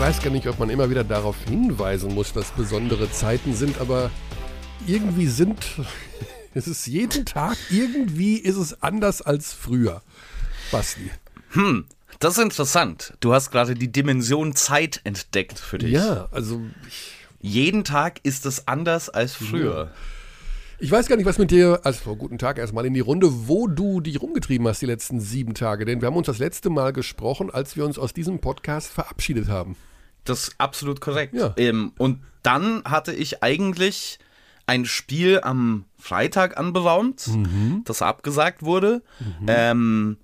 Ich weiß gar nicht, ob man immer wieder darauf hinweisen muss, dass besondere Zeiten sind, aber irgendwie sind, es ist jeden Tag, irgendwie ist es anders als früher. Basti. Hm, das ist interessant. Du hast gerade die Dimension Zeit entdeckt für dich. Ja, also. Jeden Tag ist es anders als früher. Ich weiß gar nicht, was mit dir, also guten Tag erstmal in die Runde, wo du dich rumgetrieben hast die letzten sieben Tage. Denn wir haben uns das letzte Mal gesprochen, als wir uns aus diesem Podcast verabschiedet haben. Das ist absolut korrekt. Ja. Ähm, und dann hatte ich eigentlich ein Spiel am Freitag anberaumt, Mhm. das abgesagt wurde. Ähm,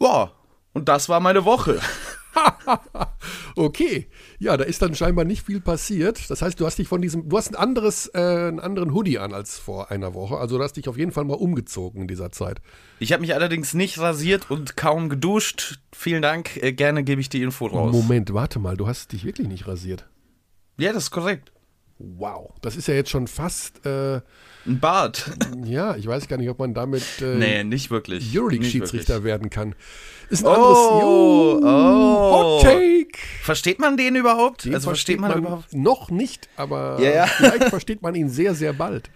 ja, und das war meine Woche. Okay, ja, da ist dann scheinbar nicht viel passiert. Das heißt, du hast dich von diesem, du hast ein anderes, äh, einen anderen Hoodie an als vor einer Woche. Also du hast dich auf jeden Fall mal umgezogen in dieser Zeit. Ich habe mich allerdings nicht rasiert und kaum geduscht. Vielen Dank. Äh, gerne gebe ich die Info raus. Moment, warte mal, du hast dich wirklich nicht rasiert. Ja, das ist korrekt. Wow, das ist ja jetzt schon fast, äh, Ein Bart. ja, ich weiß gar nicht, ob man damit äh, nee, nicht wirklich. Euroleague-Schiedsrichter werden kann. Ist ein Oh, anderes oh. Hot Take. Versteht man den überhaupt? Den also versteht man, überhaupt? noch nicht, aber Ja, ja. vielleicht versteht man ihn sehr, sehr bald.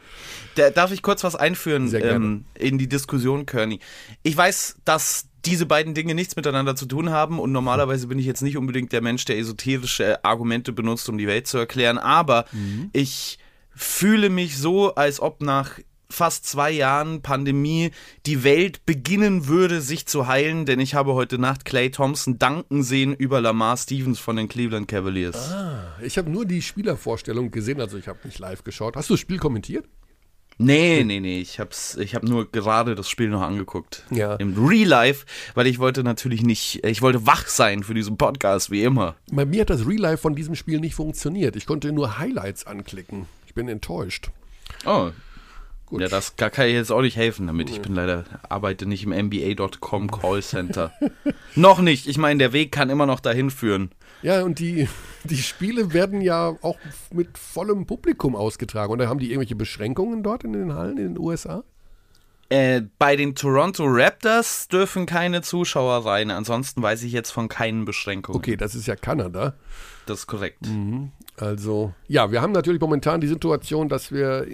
Da, darf ich kurz was einführen ähm, in die Diskussion, Kearney? Ich weiß, dass diese beiden Dinge nichts miteinander zu tun haben und normalerweise bin ich jetzt nicht unbedingt der Mensch, der esoterische Argumente benutzt, um die Welt zu erklären, aber Mhm. ich fühle mich so, als ob nach fast zwei Jahren Pandemie die Welt beginnen würde, sich zu heilen, denn ich habe heute Nacht Clay Thompson danken sehen über Lamar Stevens von den Cleveland Cavaliers. Ah, ich habe nur die Spielervorstellung gesehen, also ich habe nicht live geschaut. Hast du das Spiel kommentiert? Nee, nee, nee, ich hab's, ich hab nur gerade das Spiel noch angeguckt. Ja. Im Real Life, weil ich wollte natürlich nicht, ich wollte wach sein für diesen Podcast, wie immer. Bei mir hat das Real Life von diesem Spiel nicht funktioniert. Ich konnte nur Highlights anklicken. Ich bin enttäuscht. Oh. Gut. Ja, das kann ich jetzt auch nicht helfen damit. Ich bin leider, arbeite nicht im NBA.com Callcenter. noch nicht. Ich meine, der Weg kann immer noch dahin führen. Ja, und die, die Spiele werden ja auch mit vollem Publikum ausgetragen. Und da haben die irgendwelche Beschränkungen dort in den Hallen in den USA? Äh, bei den Toronto Raptors dürfen keine Zuschauer rein. Ansonsten weiß ich jetzt von keinen Beschränkungen. Okay, das ist ja Kanada. Das ist korrekt. Also, ja, wir haben natürlich momentan die Situation, dass wir,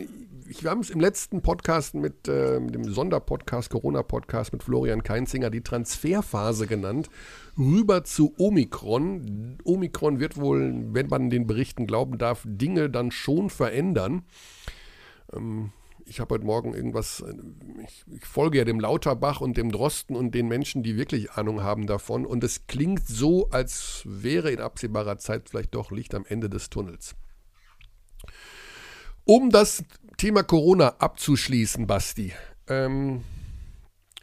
ich, wir haben es im letzten Podcast mit, äh, mit dem Sonderpodcast, Corona-Podcast mit Florian Keinzinger, die Transferphase genannt, rüber zu Omikron. Omikron wird wohl, wenn man den Berichten glauben darf, Dinge dann schon verändern. Ähm, ich habe heute Morgen irgendwas, ich, ich folge ja dem Lauterbach und dem Drosten und den Menschen, die wirklich Ahnung haben davon. Und es klingt so, als wäre in absehbarer Zeit vielleicht doch Licht am Ende des Tunnels. Um das Thema Corona abzuschließen, Basti, ähm,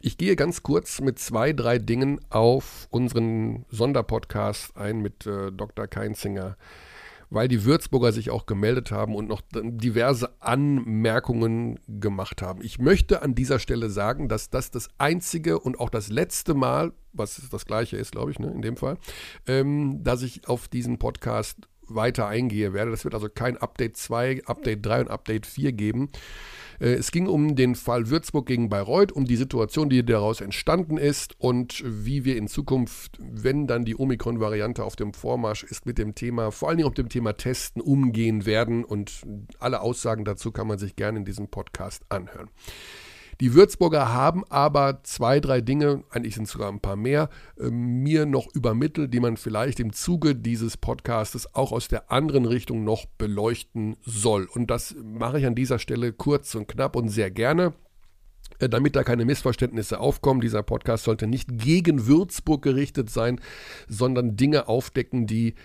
ich gehe ganz kurz mit zwei, drei Dingen auf unseren Sonderpodcast ein mit äh, Dr. Keinzinger, weil die Würzburger sich auch gemeldet haben und noch diverse Anmerkungen gemacht haben. Ich möchte an dieser Stelle sagen, dass das das einzige und auch das letzte Mal, was das gleiche ist, glaube ich, ne, in dem Fall, ähm, dass ich auf diesen Podcast weiter eingehe werde. Das wird also kein Update 2, Update 3 und Update 4 geben. Äh, Es ging um den Fall Würzburg gegen Bayreuth, um die Situation, die daraus entstanden ist und wie wir in Zukunft, wenn dann die Omikron-Variante auf dem Vormarsch ist, mit dem Thema, vor allen Dingen mit dem Thema Testen umgehen werden. Und alle Aussagen dazu kann man sich gerne in diesem Podcast anhören. Die Würzburger haben aber zwei, drei Dinge, eigentlich sind es sogar ein paar mehr, äh, mir noch übermittelt, die man vielleicht im Zuge dieses Podcastes auch aus der anderen Richtung noch beleuchten soll. Und das mache ich an dieser Stelle kurz und knapp und sehr gerne. Äh, Damit da keine Missverständnisse aufkommen, dieser Podcast sollte nicht gegen Würzburg gerichtet sein, sondern Dinge aufdecken, die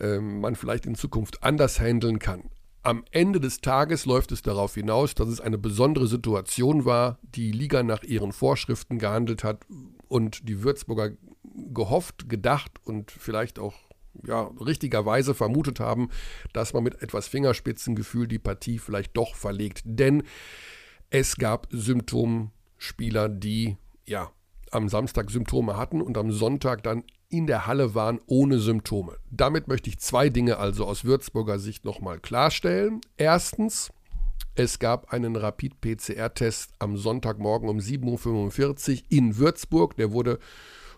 äh, man vielleicht in Zukunft anders handeln kann. Am Ende des Tages läuft es darauf hinaus, dass es eine besondere Situation war, die Liga nach ihren Vorschriften gehandelt hat und die Würzburger gehofft, gedacht und vielleicht auch ja, richtigerweise vermutet haben, dass man mit etwas Fingerspitzengefühl die Partie vielleicht doch verlegt. Denn es gab Symptomspieler, die ja am Samstag Symptome hatten und am Sonntag dann in der Halle waren ohne Symptome. Damit möchte ich zwei Dinge also aus Würzburger Sicht nochmal klarstellen. Erstens, es gab einen Rapid-PCR-Test am Sonntagmorgen um 7.45 Uhr in Würzburg. Der wurde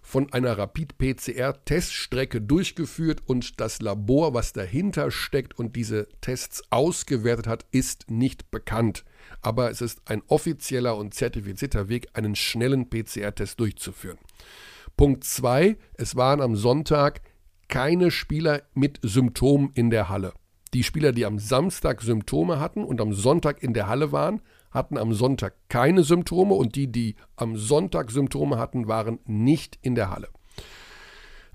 von einer Rapid-PCR-Teststrecke durchgeführt und das Labor, was dahinter steckt und diese Tests ausgewertet hat, ist nicht bekannt. Aber es ist ein offizieller und zertifizierter Weg, einen schnellen PCR-Test durchzuführen. Punkt 2. Es waren am Sonntag keine Spieler mit Symptomen in der Halle. Die Spieler, die am Samstag Symptome hatten und am Sonntag in der Halle waren, hatten am Sonntag keine Symptome und die, die am Sonntag Symptome hatten, waren nicht in der Halle.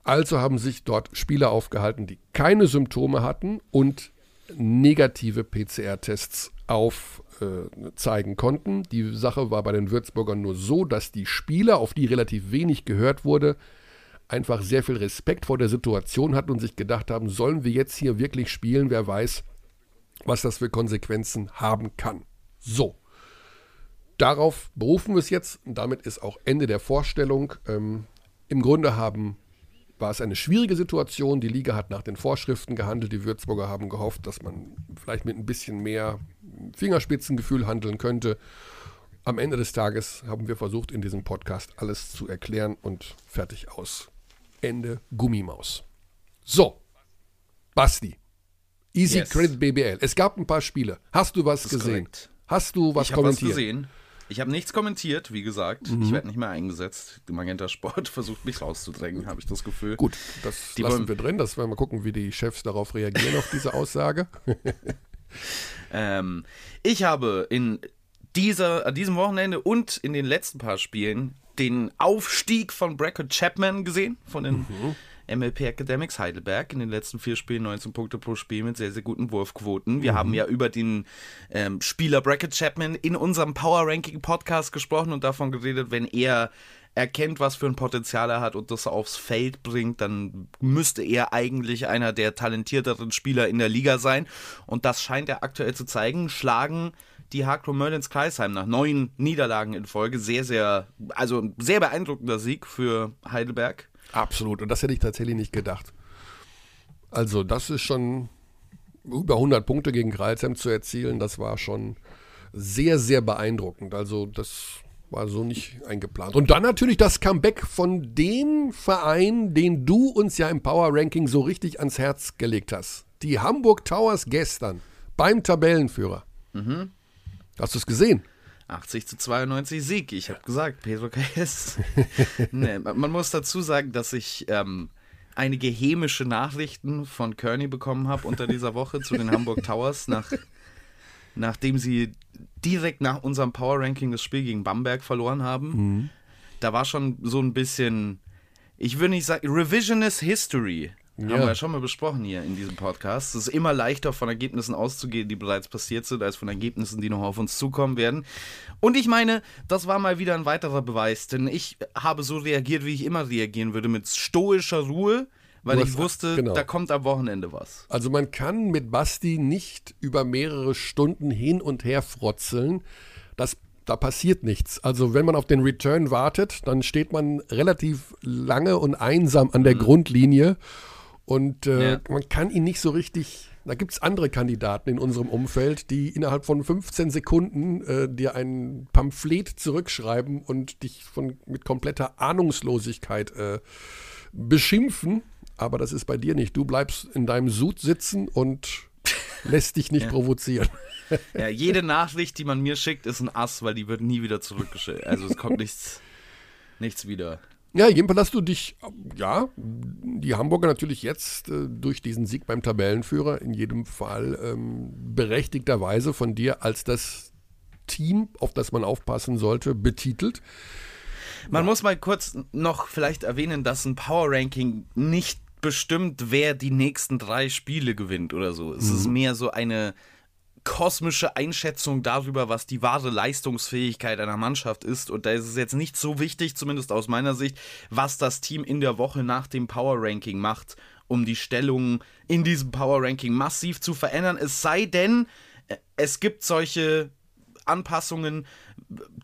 Also haben sich dort Spieler aufgehalten, die keine Symptome hatten und negative PCR-Tests aufzeigen äh, konnten. Die Sache war bei den Würzburgern nur so, dass die Spieler, auf die relativ wenig gehört wurde, einfach sehr viel Respekt vor der Situation hatten und sich gedacht haben, sollen wir jetzt hier wirklich spielen? Wer weiß, was das für Konsequenzen haben kann. So, darauf berufen wir es jetzt und damit ist auch Ende der Vorstellung. Ähm, Im Grunde haben, war es eine schwierige Situation. Die Liga hat nach den Vorschriften gehandelt. Die Würzburger haben gehofft, dass man vielleicht mit ein bisschen mehr Fingerspitzengefühl handeln könnte. Am Ende des Tages haben wir versucht, in diesem Podcast alles zu erklären und fertig aus. Ende Gummimaus. So, Basti. Easy yes. Credit BBL. Es gab ein paar Spiele. Hast du was gesehen? Korrekt. Hast du was ich kommentiert? Was gesehen. Ich habe nichts kommentiert, wie gesagt. Mhm. Ich werde nicht mehr eingesetzt. Die Magenta Sport versucht mich rauszudrängen, habe ich das Gefühl. Gut, das die lassen wir drin. Das werden wir gucken, wie die Chefs darauf reagieren, auf diese Aussage. ähm, ich habe in dieser, an diesem Wochenende und in den letzten paar Spielen den Aufstieg von Brackett Chapman gesehen, von den mhm. MLP Academics Heidelberg in den letzten vier Spielen 19 Punkte pro Spiel mit sehr, sehr guten Wurfquoten. Wir mhm. haben ja über den ähm, Spieler Bracket Chapman in unserem Power Ranking Podcast gesprochen und davon geredet, wenn er erkennt, was für ein Potenzial er hat und das aufs Feld bringt, dann müsste er eigentlich einer der talentierteren Spieler in der Liga sein. Und das scheint er aktuell zu zeigen. Schlagen die Hardcore Merlins Kreisheim nach neun Niederlagen in Folge. Sehr, sehr, also ein sehr beeindruckender Sieg für Heidelberg. Absolut. Und das hätte ich tatsächlich nicht gedacht. Also, das ist schon über 100 Punkte gegen Kreilsheim zu erzielen. Das war schon sehr, sehr beeindruckend. Also, das war so nicht eingeplant. Und dann natürlich das Comeback von dem Verein, den du uns ja im Power Ranking so richtig ans Herz gelegt hast. Die Hamburg Towers gestern beim Tabellenführer. Mhm. Hast du es gesehen? 80 zu 92 Sieg. Ich habe gesagt, Pedro KS. nee, man muss dazu sagen, dass ich ähm, einige hämische Nachrichten von Kearney bekommen habe unter dieser Woche zu den Hamburg Towers, nach, nachdem sie direkt nach unserem Power Ranking das Spiel gegen Bamberg verloren haben. Mhm. Da war schon so ein bisschen, ich würde nicht sagen, Revisionist History ja. Haben wir ja schon mal besprochen hier in diesem Podcast. Es ist immer leichter, von Ergebnissen auszugehen, die bereits passiert sind, als von Ergebnissen, die noch auf uns zukommen werden. Und ich meine, das war mal wieder ein weiterer Beweis, denn ich habe so reagiert, wie ich immer reagieren würde, mit stoischer Ruhe, weil ich wusste, genau. da kommt am Wochenende was. Also man kann mit Basti nicht über mehrere Stunden hin und her frotzeln. Das da passiert nichts. Also wenn man auf den Return wartet, dann steht man relativ lange und einsam an der mhm. Grundlinie und äh, ja. man kann ihn nicht so richtig. Da gibt es andere Kandidaten in unserem Umfeld, die innerhalb von 15 Sekunden äh, dir ein Pamphlet zurückschreiben und dich von, mit kompletter Ahnungslosigkeit äh, beschimpfen. Aber das ist bei dir nicht. Du bleibst in deinem Sud sitzen und lässt dich nicht ja. provozieren. Ja, jede Nachricht, die man mir schickt, ist ein Ass, weil die wird nie wieder zurückgeschickt. Also es kommt nichts, nichts wieder. Ja, jedenfalls hast du dich, ja, die Hamburger natürlich jetzt äh, durch diesen Sieg beim Tabellenführer in jedem Fall ähm, berechtigterweise von dir als das Team, auf das man aufpassen sollte, betitelt. Man ja. muss mal kurz noch vielleicht erwähnen, dass ein Power Ranking nicht bestimmt, wer die nächsten drei Spiele gewinnt oder so. Es mhm. ist mehr so eine kosmische Einschätzung darüber, was die wahre Leistungsfähigkeit einer Mannschaft ist. Und da ist es jetzt nicht so wichtig, zumindest aus meiner Sicht, was das Team in der Woche nach dem Power Ranking macht, um die Stellung in diesem Power Ranking massiv zu verändern. Es sei denn, äh, es gibt solche Anpassungen,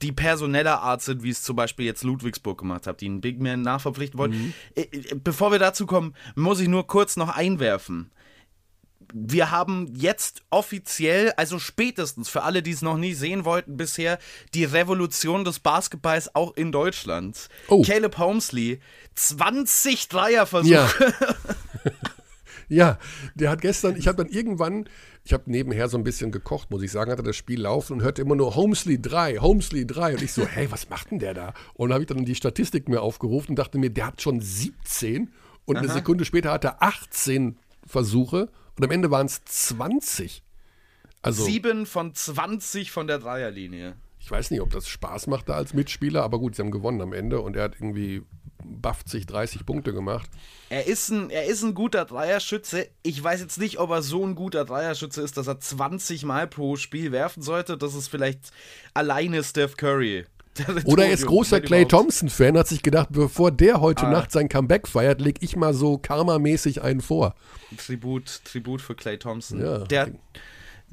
die personeller Art sind, wie es zum Beispiel jetzt Ludwigsburg gemacht hat, die einen Big Man nachverpflichten wollen. Mhm. Äh, äh, bevor wir dazu kommen, muss ich nur kurz noch einwerfen wir haben jetzt offiziell, also spätestens für alle, die es noch nie sehen wollten bisher, die Revolution des Basketballs auch in Deutschland. Oh. Caleb Holmesley, 20 Dreierversuche. Ja. ja, der hat gestern, ich habe dann irgendwann, ich habe nebenher so ein bisschen gekocht, muss ich sagen, hatte das Spiel laufen und hörte immer nur Holmesley 3, Holmesley 3 und ich so, hey, was macht denn der da? Und dann habe ich dann die Statistik mir aufgerufen und dachte mir, der hat schon 17 und Aha. eine Sekunde später hat er 18 Versuche und am Ende waren es 20. Also, Sieben von 20 von der Dreierlinie. Ich weiß nicht, ob das Spaß macht da als Mitspieler, aber gut, sie haben gewonnen am Ende und er hat irgendwie 50, 30 Punkte gemacht. Er ist, ein, er ist ein guter Dreierschütze. Ich weiß jetzt nicht, ob er so ein guter Dreierschütze ist, dass er 20 Mal pro Spiel werfen sollte. Das ist vielleicht alleine Steph Curry. Oder er ist großer Clay Thompson-Fan, hat sich gedacht, bevor der heute ah. Nacht sein Comeback feiert, leg ich mal so karmamäßig einen vor. Tribut, Tribut für Clay Thompson. Ja. Der,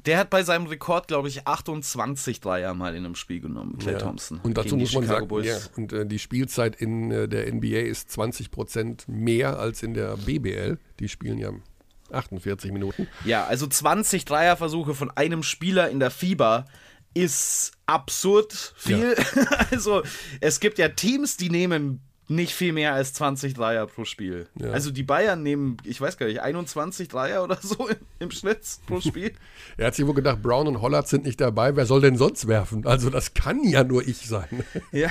der hat bei seinem Rekord, glaube ich, 28 Dreier mal in einem Spiel genommen, Clay ja. Thompson. Und dazu muss man sagen, ja, und äh, die Spielzeit in äh, der NBA ist 20 Prozent mehr als in der BBL. Die spielen ja 48 Minuten. Ja, also 20 Dreierversuche von einem Spieler in der FIBA ist absurd viel. Ja. also es gibt ja Teams, die nehmen nicht viel mehr als 20 Dreier pro Spiel. Ja. Also die Bayern nehmen, ich weiß gar nicht, 21 Dreier oder so im, im Schnitt pro Spiel. er hat sich wohl gedacht, Brown und Hollard sind nicht dabei, wer soll denn sonst werfen? Also das kann ja nur ich sein. Ja.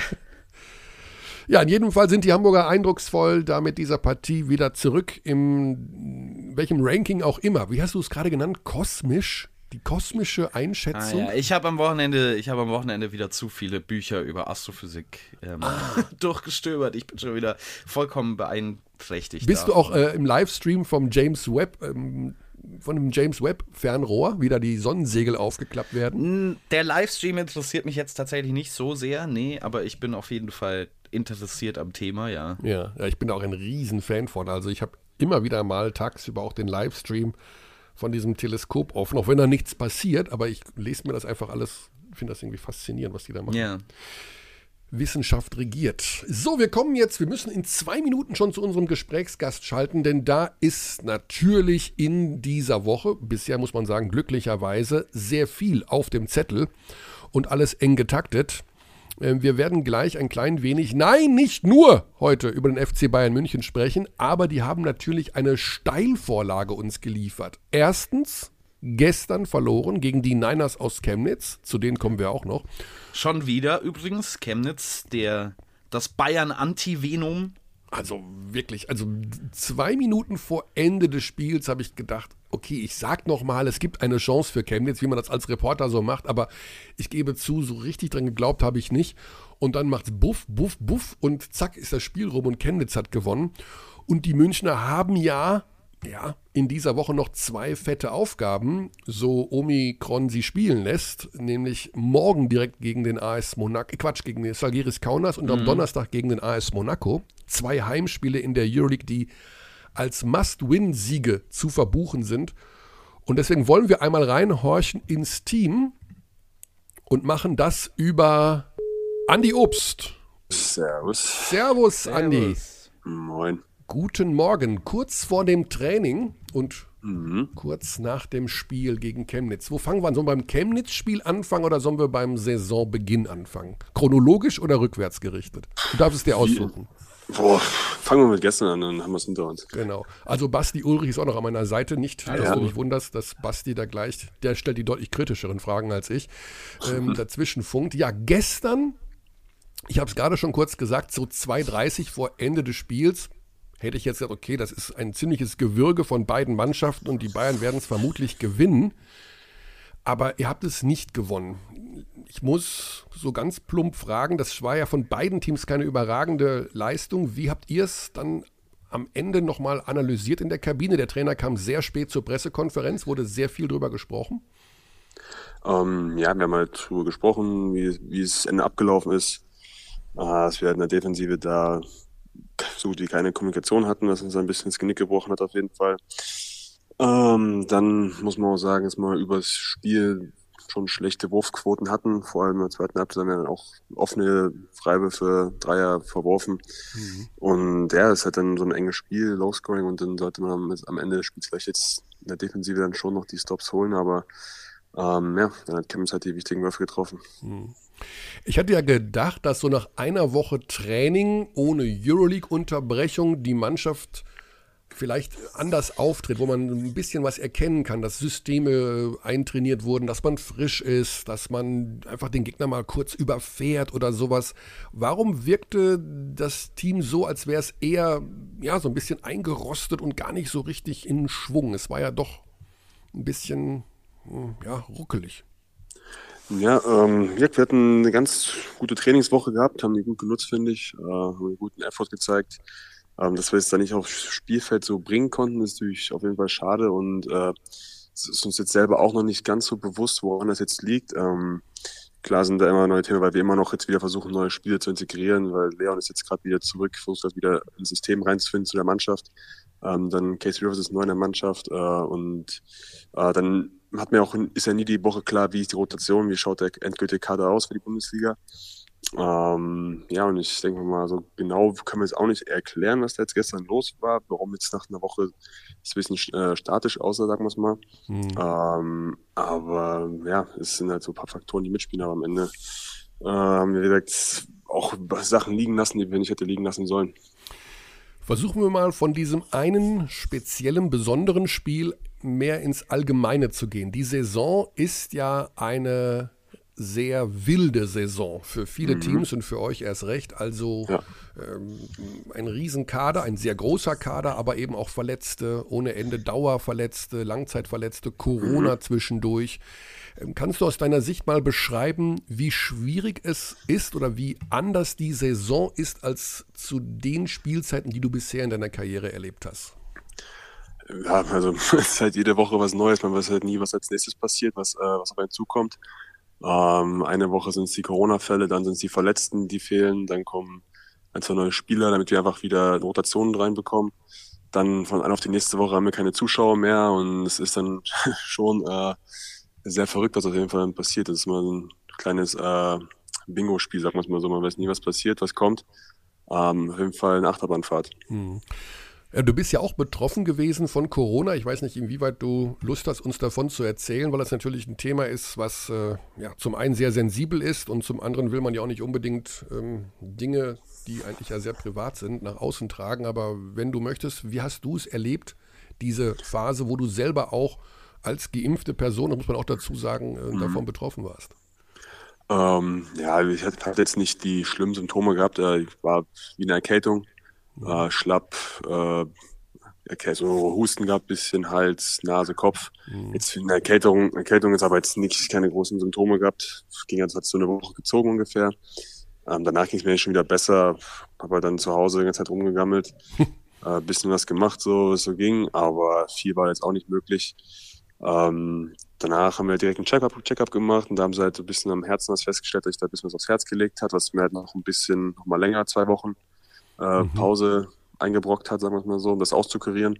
Ja, in jedem Fall sind die Hamburger eindrucksvoll, da mit dieser Partie wieder zurück im welchem Ranking auch immer. Wie hast du es gerade genannt? Kosmisch? Die kosmische Einschätzung. Ah, ja. Ich habe am Wochenende, ich habe am Wochenende wieder zu viele Bücher über Astrophysik ähm, ah. durchgestöbert. Ich bin schon wieder vollkommen beeinträchtigt. Bist davon. du auch äh, im Livestream vom James Webb ähm, von dem James Webb Fernrohr wieder die Sonnensegel aufgeklappt werden? Der Livestream interessiert mich jetzt tatsächlich nicht so sehr, nee, aber ich bin auf jeden Fall interessiert am Thema, ja. Ja, ja ich bin auch ein Riesenfan von. Also ich habe immer wieder mal tagsüber auch den Livestream von diesem Teleskop offen, auch wenn da nichts passiert, aber ich lese mir das einfach alles, finde das irgendwie faszinierend, was die da machen. Ja. Wissenschaft regiert. So, wir kommen jetzt, wir müssen in zwei Minuten schon zu unserem Gesprächsgast schalten, denn da ist natürlich in dieser Woche, bisher muss man sagen, glücklicherweise sehr viel auf dem Zettel und alles eng getaktet. Ähm, wir werden gleich ein klein wenig, nein, nicht nur heute über den FC Bayern München sprechen, aber die haben natürlich eine Steilvorlage uns geliefert. Erstens, gestern verloren gegen die Niners aus Chemnitz, zu denen kommen wir auch noch. Schon wieder übrigens, Chemnitz, der, das Bayern-Anti-Venom also wirklich, also zwei Minuten vor Ende des Spiels habe ich gedacht, okay, ich sag nochmal, es gibt eine Chance für Chemnitz, wie man das als Reporter so macht, aber ich gebe zu, so richtig dran geglaubt habe ich nicht. Und dann macht's buff, buff, buff und zack ist das Spiel rum und Chemnitz hat gewonnen. Und die Münchner haben ja, ja, in dieser Woche noch zwei fette Aufgaben, so Omikron sie spielen lässt, nämlich morgen direkt gegen den AS Monaco, Quatsch, gegen den Salgiris Kaunas und mhm. am Donnerstag gegen den AS Monaco zwei Heimspiele in der Euroleague, die als Must-Win-Siege zu verbuchen sind. Und deswegen wollen wir einmal reinhorchen ins Team und machen das über Andi Obst. Servus. Servus, Andi. Moin. Guten Morgen. Kurz vor dem Training und mhm. kurz nach dem Spiel gegen Chemnitz. Wo fangen wir an? Sollen wir beim Chemnitz-Spiel anfangen oder sollen wir beim Saisonbeginn anfangen? Chronologisch oder rückwärts gerichtet? Du darfst es dir aussuchen. Boah, fangen wir mit gestern an, dann haben wir es hinter uns. Genau. Also Basti Ulrich ist auch noch an meiner Seite. Nicht, dass ja. du dich wunderst, dass Basti da gleich, der stellt die deutlich kritischeren Fragen als ich, ähm, dazwischen funkt. Ja, gestern, ich habe es gerade schon kurz gesagt, so 2.30 vor Ende des Spiels, hätte ich jetzt gesagt, okay, das ist ein ziemliches Gewürge von beiden Mannschaften und die Bayern werden es vermutlich gewinnen. Aber ihr habt es nicht gewonnen ich muss so ganz plump fragen, das war ja von beiden Teams keine überragende Leistung. Wie habt ihr es dann am Ende nochmal analysiert in der Kabine? Der Trainer kam sehr spät zur Pressekonferenz, wurde sehr viel drüber gesprochen. Ähm, ja, wir haben halt drüber gesprochen, wie, wie es Ende abgelaufen ist. Äh, dass wir in der Defensive da so gut wie keine Kommunikation hatten, was uns ein bisschen ins Genick gebrochen hat auf jeden Fall. Ähm, dann muss man auch sagen, dass man über das Spiel schon schlechte Wurfquoten hatten. Vor allem der zweiten Halbzeit haben wir dann auch offene Freiwürfe, Dreier verworfen. Mhm. Und ja, es hat dann so ein enges Spiel, Low-Scoring und dann sollte man am Ende des Spiels vielleicht jetzt in der Defensive dann schon noch die Stops holen, aber ähm, ja, dann hat Chemnitz halt die wichtigen Würfe getroffen. Mhm. Ich hatte ja gedacht, dass so nach einer Woche Training ohne Euroleague-Unterbrechung die Mannschaft vielleicht anders auftritt, wo man ein bisschen was erkennen kann, dass Systeme eintrainiert wurden, dass man frisch ist, dass man einfach den Gegner mal kurz überfährt oder sowas. Warum wirkte das Team so, als wäre es eher ja, so ein bisschen eingerostet und gar nicht so richtig in Schwung? Es war ja doch ein bisschen hm, ja, ruckelig. Ja, ähm, wir hatten eine ganz gute Trainingswoche gehabt, haben die gut genutzt, finde ich, äh, haben einen guten Effort gezeigt. Ähm, dass wir es da nicht aufs Spielfeld so bringen konnten, ist natürlich auf jeden Fall schade und äh, es ist uns jetzt selber auch noch nicht ganz so bewusst, woran das jetzt liegt. Ähm, klar sind da immer neue Themen, weil wir immer noch jetzt wieder versuchen, neue Spiele zu integrieren, weil Leon ist jetzt gerade wieder zurück, versucht das wieder ins System reinzufinden zu der Mannschaft. Ähm, dann Casey Rivers ist neu in der Mannschaft äh, und äh, dann hat mir auch, ist ja nie die Woche klar, wie ist die Rotation, wie schaut der endgültige Kader aus für die Bundesliga. Ähm, ja, und ich denke mal, so genau können wir es auch nicht erklären, was da jetzt gestern los war, warum jetzt nach einer Woche es ein bisschen äh, statisch aussah, sagen wir es mal. Mhm. Ähm, aber ja, es sind halt so ein paar Faktoren, die mitspielen, aber am Ende äh, haben wir gesagt, auch Sachen liegen lassen, die wir nicht hätte liegen lassen sollen. Versuchen wir mal von diesem einen speziellen, besonderen Spiel mehr ins Allgemeine zu gehen. Die Saison ist ja eine sehr wilde Saison für viele mhm. Teams und für euch erst recht. Also ja. ähm, ein Riesenkader, ein sehr großer Kader, aber eben auch Verletzte, ohne Ende Dauerverletzte, Langzeitverletzte, Corona mhm. zwischendurch. Ähm, kannst du aus deiner Sicht mal beschreiben, wie schwierig es ist oder wie anders die Saison ist als zu den Spielzeiten, die du bisher in deiner Karriere erlebt hast? Ja, also es ist halt jede Woche was Neues. Man weiß halt nie, was als nächstes passiert, was, äh, was auf einen zukommt. Ähm, eine Woche sind es die Corona-Fälle, dann sind es die Verletzten, die fehlen, dann kommen ein, zwei neue Spieler, damit wir einfach wieder Rotationen reinbekommen. Dann von einer auf die nächste Woche haben wir keine Zuschauer mehr und es ist dann schon äh, sehr verrückt, was auf jeden Fall passiert. Das ist mal ein kleines äh, Bingo-Spiel, sagt man es mal so. Man weiß nie, was passiert, was kommt. Ähm, auf jeden Fall eine Achterbahnfahrt. Hm. Äh, du bist ja auch betroffen gewesen von Corona. Ich weiß nicht, inwieweit du Lust hast, uns davon zu erzählen, weil das natürlich ein Thema ist, was äh, ja, zum einen sehr sensibel ist und zum anderen will man ja auch nicht unbedingt ähm, Dinge, die eigentlich ja sehr privat sind, nach außen tragen. Aber wenn du möchtest, wie hast du es erlebt, diese Phase, wo du selber auch als geimpfte Person, da muss man auch dazu sagen, äh, mhm. davon betroffen warst? Ähm, ja, ich hatte jetzt nicht die schlimmen Symptome gehabt. Äh, ich war wie eine Erkältung äh, schlapp, äh, okay, so Husten gehabt, bisschen Hals, Nase, Kopf. Mhm. Jetzt eine Erkältung, Erkältung ist aber jetzt nicht, keine großen Symptome gehabt. Ging jetzt hat so eine Woche gezogen ungefähr. Ähm, danach ging es mir schon wieder besser, habe dann zu Hause die ganze Zeit rumgegammelt, äh, bisschen was gemacht, so es so ging, aber viel war jetzt auch nicht möglich. Ähm, danach haben wir direkt einen Check-up Check gemacht und da haben sie halt so ein bisschen am Herzen was festgestellt, dass ich da ein bisschen was aufs Herz gelegt hat, was mir halt noch ein bisschen, noch mal länger, zwei Wochen, äh, mhm. Pause eingebrockt hat, sagen wir es mal so, um das auszukurieren.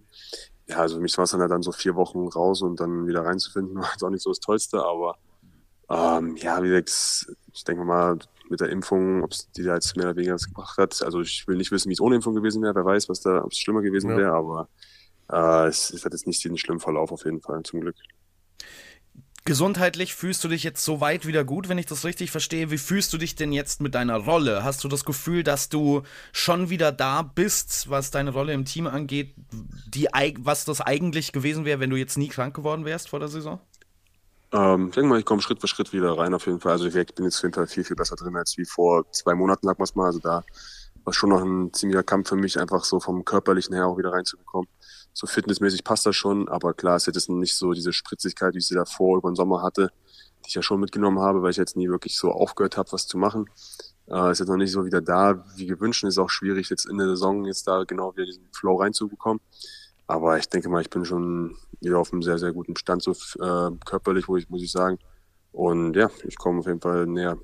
Ja, also für mich war es dann halt dann so vier Wochen raus und dann wieder reinzufinden, war jetzt auch nicht so das Tollste, aber ähm, ja, wie gesagt, ich denke mal, mit der Impfung, ob es die da jetzt mehr oder weniger was gebracht hat. Also ich will nicht wissen, wie es ohne Impfung gewesen wäre, wer weiß, was da, ob es schlimmer gewesen ja. wäre, aber äh, es, es hat jetzt nicht diesen schlimmen Verlauf auf jeden Fall, zum Glück. Gesundheitlich fühlst du dich jetzt so weit wieder gut, wenn ich das richtig verstehe. Wie fühlst du dich denn jetzt mit deiner Rolle? Hast du das Gefühl, dass du schon wieder da bist, was deine Rolle im Team angeht, die, was das eigentlich gewesen wäre, wenn du jetzt nie krank geworden wärst vor der Saison? Ähm, ich denke mal, ich komme Schritt für Schritt wieder rein auf jeden Fall. Also ich bin jetzt hinter viel, viel besser drin als wie vor zwei Monaten, sag mal. Also da war schon noch ein ziemlicher Kampf für mich, einfach so vom Körperlichen her auch wieder reinzubekommen so fitnessmäßig passt das schon, aber klar, es hat jetzt nicht so diese Spritzigkeit, ich sie davor über den Sommer hatte, die ich ja schon mitgenommen habe, weil ich jetzt nie wirklich so aufgehört habe, was zu machen. Äh, ist jetzt noch nicht so wieder da, wie gewünscht. Ist auch schwierig, jetzt in der Saison jetzt da genau wieder diesen Flow reinzubekommen. Aber ich denke mal, ich bin schon wieder auf einem sehr, sehr guten Stand, so äh, körperlich, wo ich, muss ich sagen. Und ja, ich komme auf jeden Fall näher.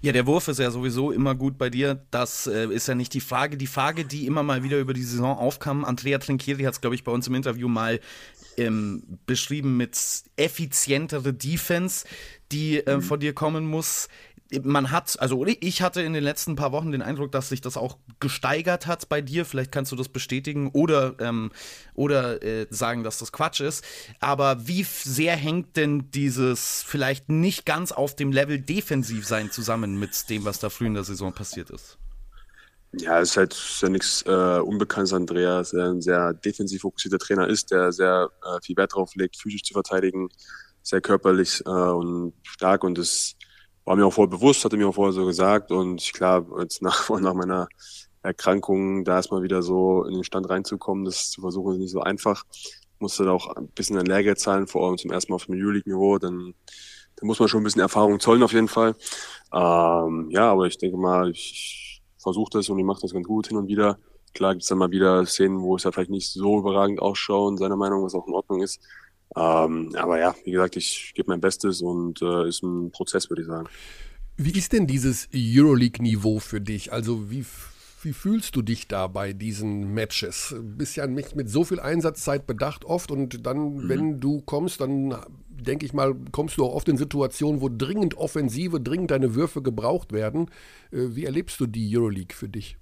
Ja, der Wurf ist ja sowieso immer gut bei dir. Das äh, ist ja nicht die Frage. Die Frage, die immer mal wieder über die Saison aufkam, Andrea Trinchieri hat es, glaube ich, bei uns im Interview mal ähm, beschrieben mit effizientere Defense, die äh, mhm. von dir kommen muss man hat, also ich hatte in den letzten paar Wochen den Eindruck, dass sich das auch gesteigert hat bei dir. Vielleicht kannst du das bestätigen oder, ähm, oder äh, sagen, dass das Quatsch ist. Aber wie sehr hängt denn dieses vielleicht nicht ganz auf dem Level defensiv sein zusammen mit dem, was da früh in der Saison passiert ist? Ja, es ist halt ist nichts äh, Unbekanntes, Andreas, der ein sehr defensiv fokussierter Trainer ist, der sehr äh, viel Wert darauf legt, physisch zu verteidigen, sehr körperlich äh, und stark und das war mir auch voll bewusst, hatte mir auch vorher so gesagt und klar, jetzt nach, nach meiner Erkrankung da erstmal wieder so in den Stand reinzukommen, das zu versuchen, ist nicht so einfach. Musste da auch ein bisschen an Lehrgeld zahlen, vor allem zum ersten Mal auf dem Euroleague-Niveau, dann, dann muss man schon ein bisschen Erfahrung zollen auf jeden Fall. Ähm, ja, aber ich denke mal, ich, ich versuche das und ich mache das ganz gut hin und wieder. Klar gibt es dann mal wieder Szenen, wo es ja vielleicht nicht so überragend ausschaut seiner Meinung, was auch in Ordnung ist. Ähm, aber ja, wie gesagt, ich gebe mein Bestes und äh, ist ein Prozess, würde ich sagen. Wie ist denn dieses Euroleague-Niveau für dich? Also wie, wie fühlst du dich da bei diesen Matches? Du bist ja nicht mit so viel Einsatzzeit bedacht oft und dann, mhm. wenn du kommst, dann denke ich mal, kommst du auch oft in Situationen, wo dringend Offensive, dringend deine Würfe gebraucht werden. Äh, wie erlebst du die Euroleague für dich?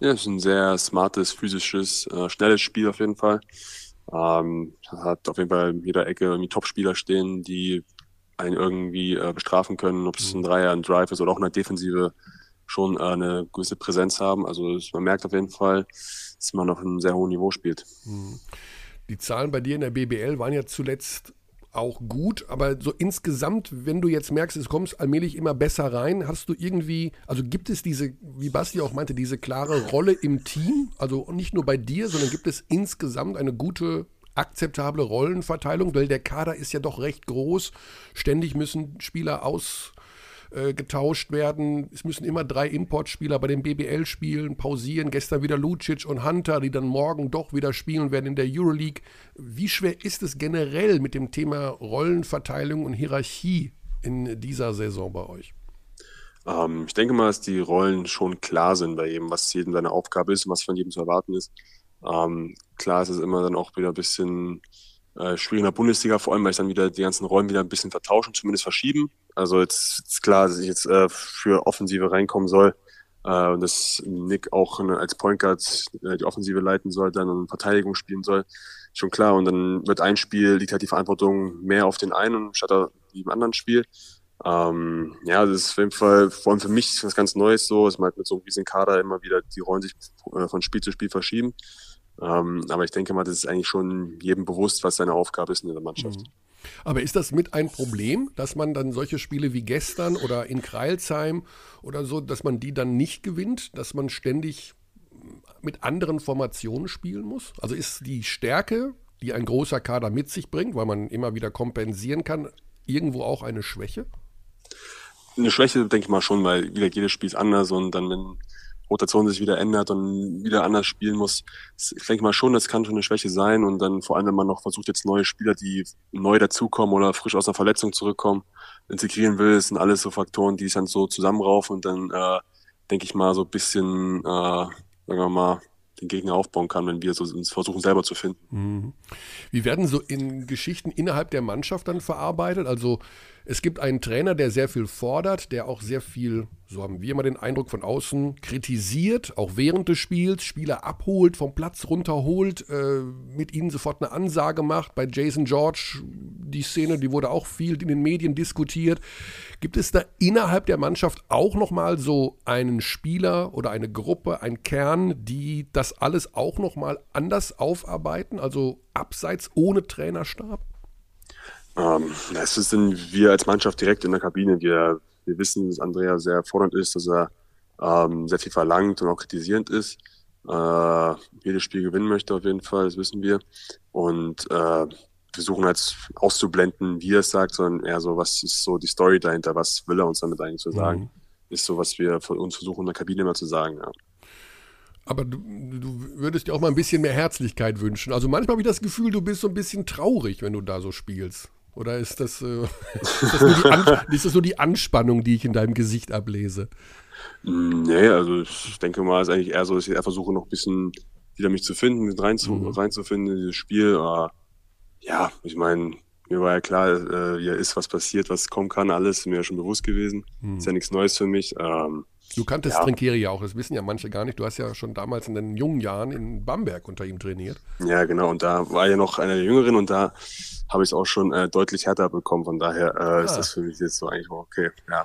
Ja, es ist ein sehr smartes, physisches, äh, schnelles Spiel auf jeden Fall. Ähm, hat auf jeden Fall in jeder Ecke irgendwie Top-Spieler stehen, die einen irgendwie äh, bestrafen können, ob es ein Dreier, ein Drive ist oder auch in der Defensive schon äh, eine gewisse Präsenz haben. Also man merkt auf jeden Fall, dass man auf einem sehr hohen Niveau spielt. Mhm. Die Zahlen bei dir in der BBL waren ja zuletzt auch gut, aber so insgesamt, wenn du jetzt merkst, es kommst allmählich immer besser rein, hast du irgendwie, also gibt es diese, wie Basti auch meinte, diese klare Rolle im Team, also nicht nur bei dir, sondern gibt es insgesamt eine gute, akzeptable Rollenverteilung, weil der Kader ist ja doch recht groß, ständig müssen Spieler aus äh, getauscht werden. Es müssen immer drei Importspieler bei den BBL spielen, pausieren. Gestern wieder Lucic und Hunter, die dann morgen doch wieder spielen werden in der Euroleague. Wie schwer ist es generell mit dem Thema Rollenverteilung und Hierarchie in dieser Saison bei euch? Ähm, ich denke mal, dass die Rollen schon klar sind bei jedem, was jedem seine Aufgabe ist und was von jedem zu erwarten ist. Ähm, klar ist es immer dann auch wieder ein bisschen äh, schwierig in der Bundesliga, vor allem, weil ich dann wieder die ganzen Rollen wieder ein bisschen vertauschen, zumindest verschieben. Also jetzt ist klar, dass ich jetzt äh, für Offensive reinkommen soll äh, und dass Nick auch ne, als Point Guard äh, die Offensive leiten soll, dann und Verteidigung spielen soll. Schon klar. Und dann wird ein Spiel, liegt halt die Verantwortung mehr auf den einen statt im anderen Spiel. Ähm, ja, das ist auf jeden Fall, vor allem für mich was ganz Neues so, dass man halt mit so einem riesen Kader immer wieder die Rollen sich äh, von Spiel zu Spiel verschieben. Ähm, aber ich denke mal, das ist eigentlich schon jedem bewusst, was seine Aufgabe ist in der Mannschaft. Mhm. Aber ist das mit ein Problem, dass man dann solche Spiele wie gestern oder in Kreilsheim oder so, dass man die dann nicht gewinnt, dass man ständig mit anderen Formationen spielen muss? Also ist die Stärke, die ein großer Kader mit sich bringt, weil man immer wieder kompensieren kann, irgendwo auch eine Schwäche? Eine Schwäche, denke ich mal schon, weil wieder jedes Spiel ist anders und dann, wenn Rotation sich wieder ändert und wieder anders spielen muss. Ich denke mal schon, das kann schon eine Schwäche sein. Und dann vor allem, wenn man noch versucht, jetzt neue Spieler, die neu dazukommen oder frisch aus einer Verletzung zurückkommen, integrieren will, das sind alles so Faktoren, die sich dann so zusammenraufen und dann, äh, denke ich mal, so ein bisschen, äh, sagen wir mal, den Gegner aufbauen kann, wenn wir so uns versuchen selber zu finden. Mhm. Wie werden so in Geschichten innerhalb der Mannschaft dann verarbeitet? Also es gibt einen Trainer, der sehr viel fordert, der auch sehr viel, so haben wir immer den Eindruck von außen, kritisiert, auch während des Spiels, Spieler abholt, vom Platz runterholt, äh, mit ihnen sofort eine Ansage macht. Bei Jason George, die Szene, die wurde auch viel in den Medien diskutiert. Gibt es da innerhalb der Mannschaft auch nochmal so einen Spieler oder eine Gruppe, einen Kern, die das alles auch nochmal anders aufarbeiten, also abseits ohne Trainerstab? Ähm, ist denn wir als Mannschaft direkt in der Kabine. Wir, wir wissen, dass Andrea sehr fordernd ist, dass er ähm, sehr viel verlangt und auch kritisierend ist. Äh, jedes Spiel gewinnen möchte auf jeden Fall, das wissen wir. Und äh, versuchen halt auszublenden, wie er es sagt, sondern eher so, was ist so die Story dahinter, was will er uns damit eigentlich so sagen, mhm. ist so, was wir von uns versuchen in der Kabine immer zu sagen. Ja. Aber du, du, würdest dir auch mal ein bisschen mehr Herzlichkeit wünschen. Also manchmal habe ich das Gefühl, du bist so ein bisschen traurig, wenn du da so spielst. Oder ist das, äh, ist, das ist das nur die Anspannung, die ich in deinem Gesicht ablese? Mm, Nee, also ich denke mal, es ist eigentlich eher so, dass ich eher versuche, noch ein bisschen wieder mich zu finden, reinzu, Mhm. reinzufinden in dieses Spiel. Aber ja, ich meine, mir war ja klar, äh, hier ist was passiert, was kommen kann, alles, mir ja schon bewusst gewesen. Ist ja nichts Neues für mich. Ähm, Du kanntest Ja. Trinkieri ja auch, das wissen ja manche gar nicht. Du hast ja schon damals in den jungen Jahren in Bamberg unter ihm trainiert. ja, genau, und da war ja noch einer der Jüngeren und da habe ich es auch schon äh, deutlich härter bekommen. Von daher äh, ist Ah. das für mich jetzt so eigentlich auch okay. Ja,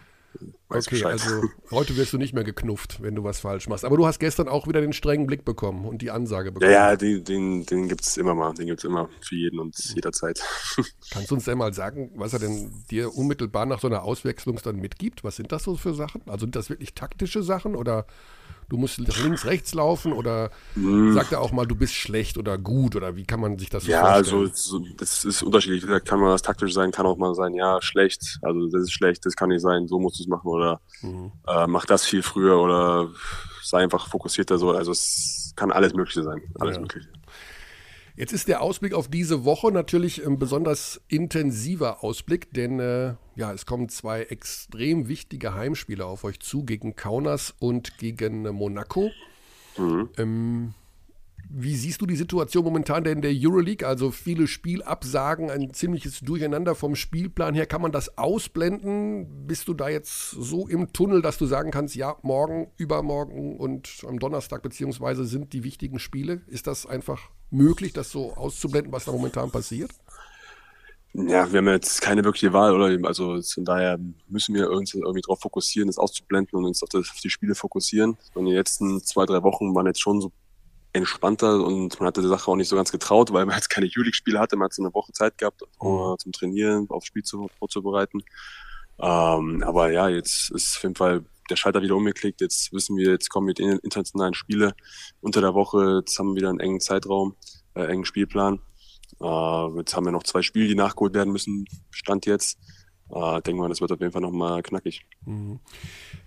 weiß okay, Bescheid. also heute wirst du nicht mehr geknufft, wenn du was falsch machst. Aber du hast gestern auch wieder den strengen Blick bekommen und die Ansage ja, bekommen. ja, den, den, den gibt es immer mal. Den gibt es immer für jeden und jederzeit. Kannst du uns denn mal sagen, was er denn dir unmittelbar nach so einer Auswechslung dann mitgibt? Was sind das so für Sachen? Also sind das wirklich taktische Sachen oder du musst links, rechts laufen oder sagt er auch mal, du bist schlecht oder gut oder wie kann man sich das so Ja, vorstellen? also so, das ist unterschiedlich. Gesagt, kann mal was taktisch sein, kann auch mal sein, ja, schlecht, also das ist schlecht, das kann nicht sein, so musst du es machen oder äh, mach das viel früher oder sei einfach fokussierter so. Also es kann alles Mögliche sein, alles Ja. Mögliche. Jetzt ist der Ausblick auf diese Woche natürlich ein besonders intensiver Ausblick, denn äh, ja, es kommen zwei extrem wichtige Heimspiele auf euch zu, gegen Kaunas und gegen Monaco. Ähm, wie siehst du die Situation momentan denn in der Euroleague? Also viele Spielabsagen, ein ziemliches Durcheinander vom Spielplan her. Kann man das ausblenden? Bist du da jetzt so im Tunnel, dass du sagen kannst, ja, morgen, übermorgen und am Donnerstag beziehungsweise sind die wichtigen Spiele? Ist das einfach möglich, das so auszublenden, was da momentan passiert? Ja, wir haben jetzt keine wirkliche Wahl, oder? Also von daher müssen wir irgendwie, irgendwie darauf fokussieren, das auszublenden und uns auf, das, auf die Spiele fokussieren. Und die letzten zwei, drei Wochen waren jetzt schon so entspannter und man hatte der Sache auch nicht so ganz getraut, weil man jetzt keine Euroleague-Spiele hatte. Man hat so eine Woche Zeit gehabt, um, zum Trainieren, aufs Spiel zu, vorzubereiten. Ähm, aber ja, jetzt ist auf jeden Fall der Schalter wieder umgeklickt. Jetzt wissen wir, jetzt kommen die internationalen Spiele unter der Woche. Jetzt haben wir wieder einen engen Zeitraum, äh, engen Spielplan. Äh, jetzt haben wir noch zwei Spiele, die nachgeholt werden müssen. Stand jetzt. Äh, denken wir, das wird auf jeden Fall nochmal knackig.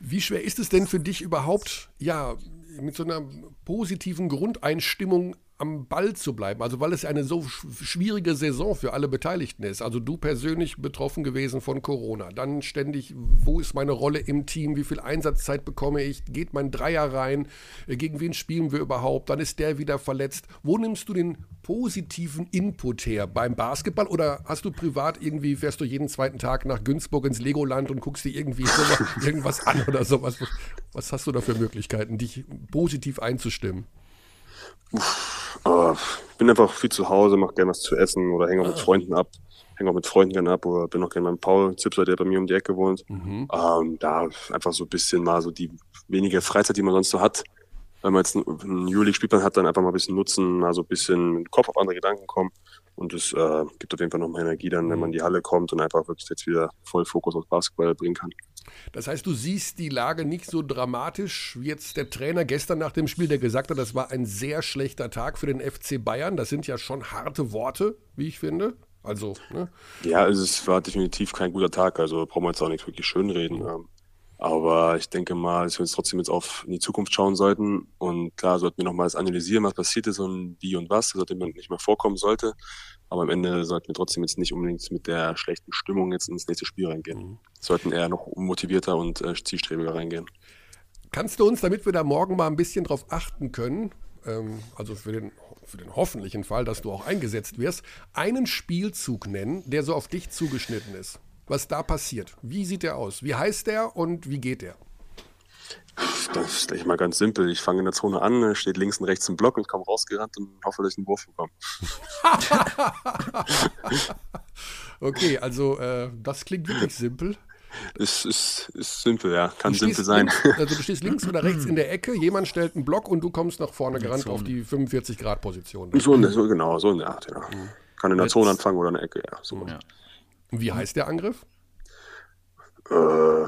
Wie schwer ist es denn für dich überhaupt, ja, mit so einer positiven Grundeinstimmung am Ball zu bleiben? Also weil es eine so sch- schwierige Saison für alle Beteiligten ist. Also du persönlich betroffen gewesen von Corona. Dann ständig, wo ist meine Rolle im Team? Wie viel Einsatzzeit bekomme ich? Geht mein Dreier rein? Äh, Gegen wen spielen wir überhaupt? Dann ist der wieder verletzt. Wo nimmst du den positiven Input her? Beim Basketball oder hast du privat irgendwie, fährst du jeden zweiten Tag nach Günzburg ins Legoland und guckst dir irgendwie sowas, irgendwas an oder sowas? Was hast du da für Möglichkeiten, dich positiv einzustimmen? Äh, ich bin einfach viel zu Hause, mache gerne was zu essen oder hänge auch mit Freunden ab. Hänge auch mit Freunden gerne ab oder bin auch gerne beim Paul Zipser, der bei mir um die Ecke wohnt. Ähm, da einfach so ein bisschen mal so die wenige Freizeit, die man sonst so hat. Wenn man jetzt einen, einen Juli-Spielplan hat, dann einfach mal ein bisschen nutzen, mal so ein bisschen mit dem Kopf auf andere Gedanken kommen. Und es äh, gibt auf jeden Fall nochmal Energie dann, wenn man in die Halle kommt und einfach wirklich jetzt wieder voll Fokus auf Basketball bringen kann. Das heißt, du siehst die Lage nicht so dramatisch wie jetzt der Trainer gestern nach dem Spiel, der gesagt hat, das war ein sehr schlechter Tag für den FC Bayern. Das sind ja schon harte Worte, wie ich finde. Also, ne? Ja, also es war definitiv kein guter Tag, also brauchen wir jetzt auch nicht wirklich schönreden. Aber ich denke mal, dass wir uns trotzdem jetzt auf in die Zukunft schauen sollten. Und klar sollten wir nochmals analysieren, was passiert ist und wie und was. Das sollte man nicht mehr vorkommen sollte. Aber am Ende sollten wir trotzdem jetzt nicht unbedingt mit der schlechten Stimmung jetzt ins nächste Spiel reingehen. Sollten eher noch motivierter und äh, zielstrebiger reingehen. Kannst du uns, damit wir da morgen mal ein bisschen drauf achten können, ähm, also für den, für den hoffentlichen Fall, dass du auch eingesetzt wirst, einen Spielzug nennen, der so auf dich zugeschnitten ist? Was da passiert? Wie sieht der aus? Wie heißt der und wie geht der? Das ist gleich mal ganz simpel. Ich fange in der Zone an, steht links und rechts ein Block und komme rausgerannt und hoffe, dass ich einen Wurf bekomme. Okay, also äh, das klingt wirklich simpel. Ist, ist, ist simpel, ja. Kann Du simpel sein. Links, also du stehst links oder rechts in der Ecke, jemand stellt einen Block und du kommst nach vorne gerannt auf die 45-Grad-Position. So, in der- so genau, so in der Art, ja. Kann in der Jetzt- Zone anfangen oder in der Ecke, ja. So. Ja. Wie heißt der Angriff? Äh,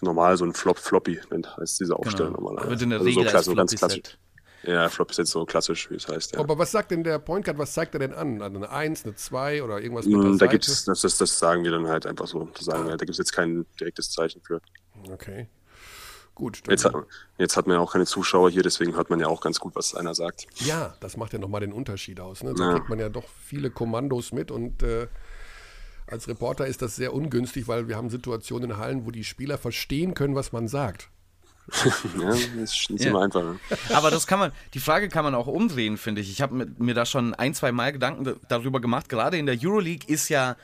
normal so ein Flop Floppy nennt heißt diese Aufstellung Genau. normalerweise. Wird in der also Regel so, klassisch, ganz Floppy klassisch. Ja, Flop ist jetzt so klassisch, wie es heißt, ja. Aber was sagt denn der Point Guard, was zeigt er denn an? Also eine 1, eine 2 oder irgendwas mit der Mm, Da Seite? gibt's, das, das, das sagen wir dann halt einfach so. Das sagen wir, da gibt es jetzt kein direktes Zeichen für. Okay. Gut. Jetzt, hat- jetzt hat man ja auch keine Zuschauer hier, deswegen hört man ja auch ganz gut, was einer sagt. ja, das macht ja nochmal den Unterschied aus. Ne? Da Ja. kriegt man ja doch viele Kommandos mit und äh, als Reporter ist das sehr ungünstig, weil wir haben Situationen in Hallen, wo die Spieler verstehen können, was man sagt. ja, das ist nicht ja. immer einfach. Ne? Aber das kann man, die Frage kann man auch umdrehen, finde ich. Ich habe mir da schon ein, zwei Mal Gedanken darüber gemacht. Gerade in der Euroleague ist ja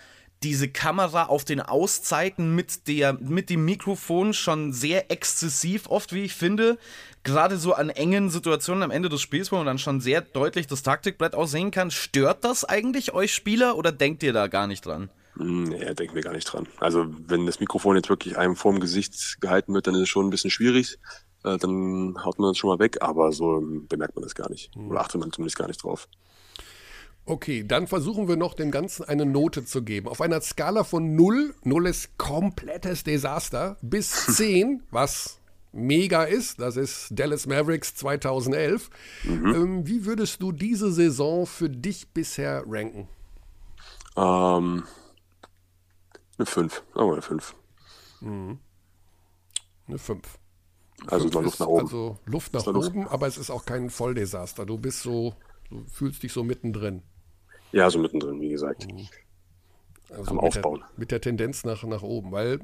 diese Kamera auf den Auszeiten mit, der, mit dem Mikrofon schon sehr exzessiv oft, wie ich finde. Gerade so an engen Situationen am Ende des Spiels, wo man dann schon sehr deutlich das Taktikbrett aussehen kann. Stört das eigentlich euch Spieler oder denkt ihr da gar nicht dran? Hm, nee, denken wir gar nicht dran. Also wenn das Mikrofon jetzt wirklich einem vorm Gesicht gehalten wird, dann ist es schon ein bisschen schwierig. Äh, dann haut man das schon mal weg, aber so bemerkt man das gar nicht. Hm. Oder achtet man zumindest gar nicht drauf. Okay, dann versuchen wir noch dem Ganzen eine Note zu geben. Auf einer Skala von 0, 0 ist komplettes Desaster, bis 10, was mega ist, das ist Dallas Mavericks 2011. Mhm. Ähm, wie würdest du diese Saison für dich bisher ranken? Ähm, eine 5, aber eine 5. Mhm. Eine 5. Also noch Luft nach oben. Also Luft nach oben, aber es ist auch kein Volldesaster. Du bist so, du fühlst dich so mittendrin. Ja, so mittendrin, wie gesagt. Mhm. Also Am mit Aufbauen. Der, mit der Tendenz nach, nach oben, weil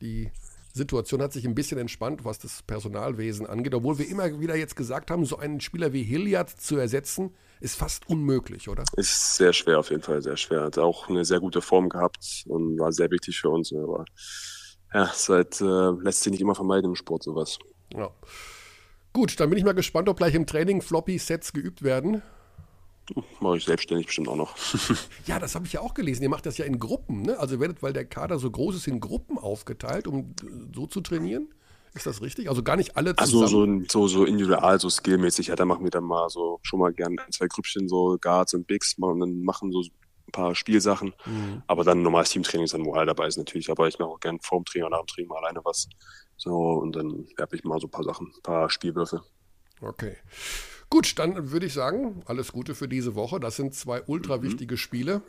die Situation hat sich ein bisschen entspannt, was das Personalwesen angeht. Obwohl wir immer wieder jetzt gesagt haben, so einen Spieler wie Hilliard zu ersetzen, ist fast unmöglich, oder? Ist sehr schwer, auf jeden Fall, sehr schwer. Hat auch eine sehr gute Form gehabt und war sehr wichtig für uns. Aber ja, seit, äh, lässt sich nicht immer vermeiden im Sport sowas. Ja. Gut, dann bin ich mal gespannt, ob gleich im Training Floppy-Sets geübt werden. Mache ich selbstständig bestimmt auch noch. ja, das habe ich ja auch gelesen. Ihr macht das ja in Gruppen, ne? Also werdet, weil der Kader so groß ist, in Gruppen aufgeteilt, um so zu trainieren. Ist das richtig? Also gar nicht alle zusammen? Also so, so, so individual, so skillmäßig. Ja, da machen wir dann mal so schon mal gern ein, zwei Grüppchen, so Guards und Bigs, und dann machen so ein paar Spielsachen. Mhm. Aber dann normales Teamtraining ist dann, wo alle dabei ist natürlich. Aber ich mache auch gern vorm Training und nach dem Training mal alleine was. So, und dann werfe ich mal so ein paar Sachen, ein paar Spielwürfe. Okay. Gut, dann würde ich sagen, alles Gute für diese Woche. Das sind zwei ultra mhm. wichtige mhm. Spiele.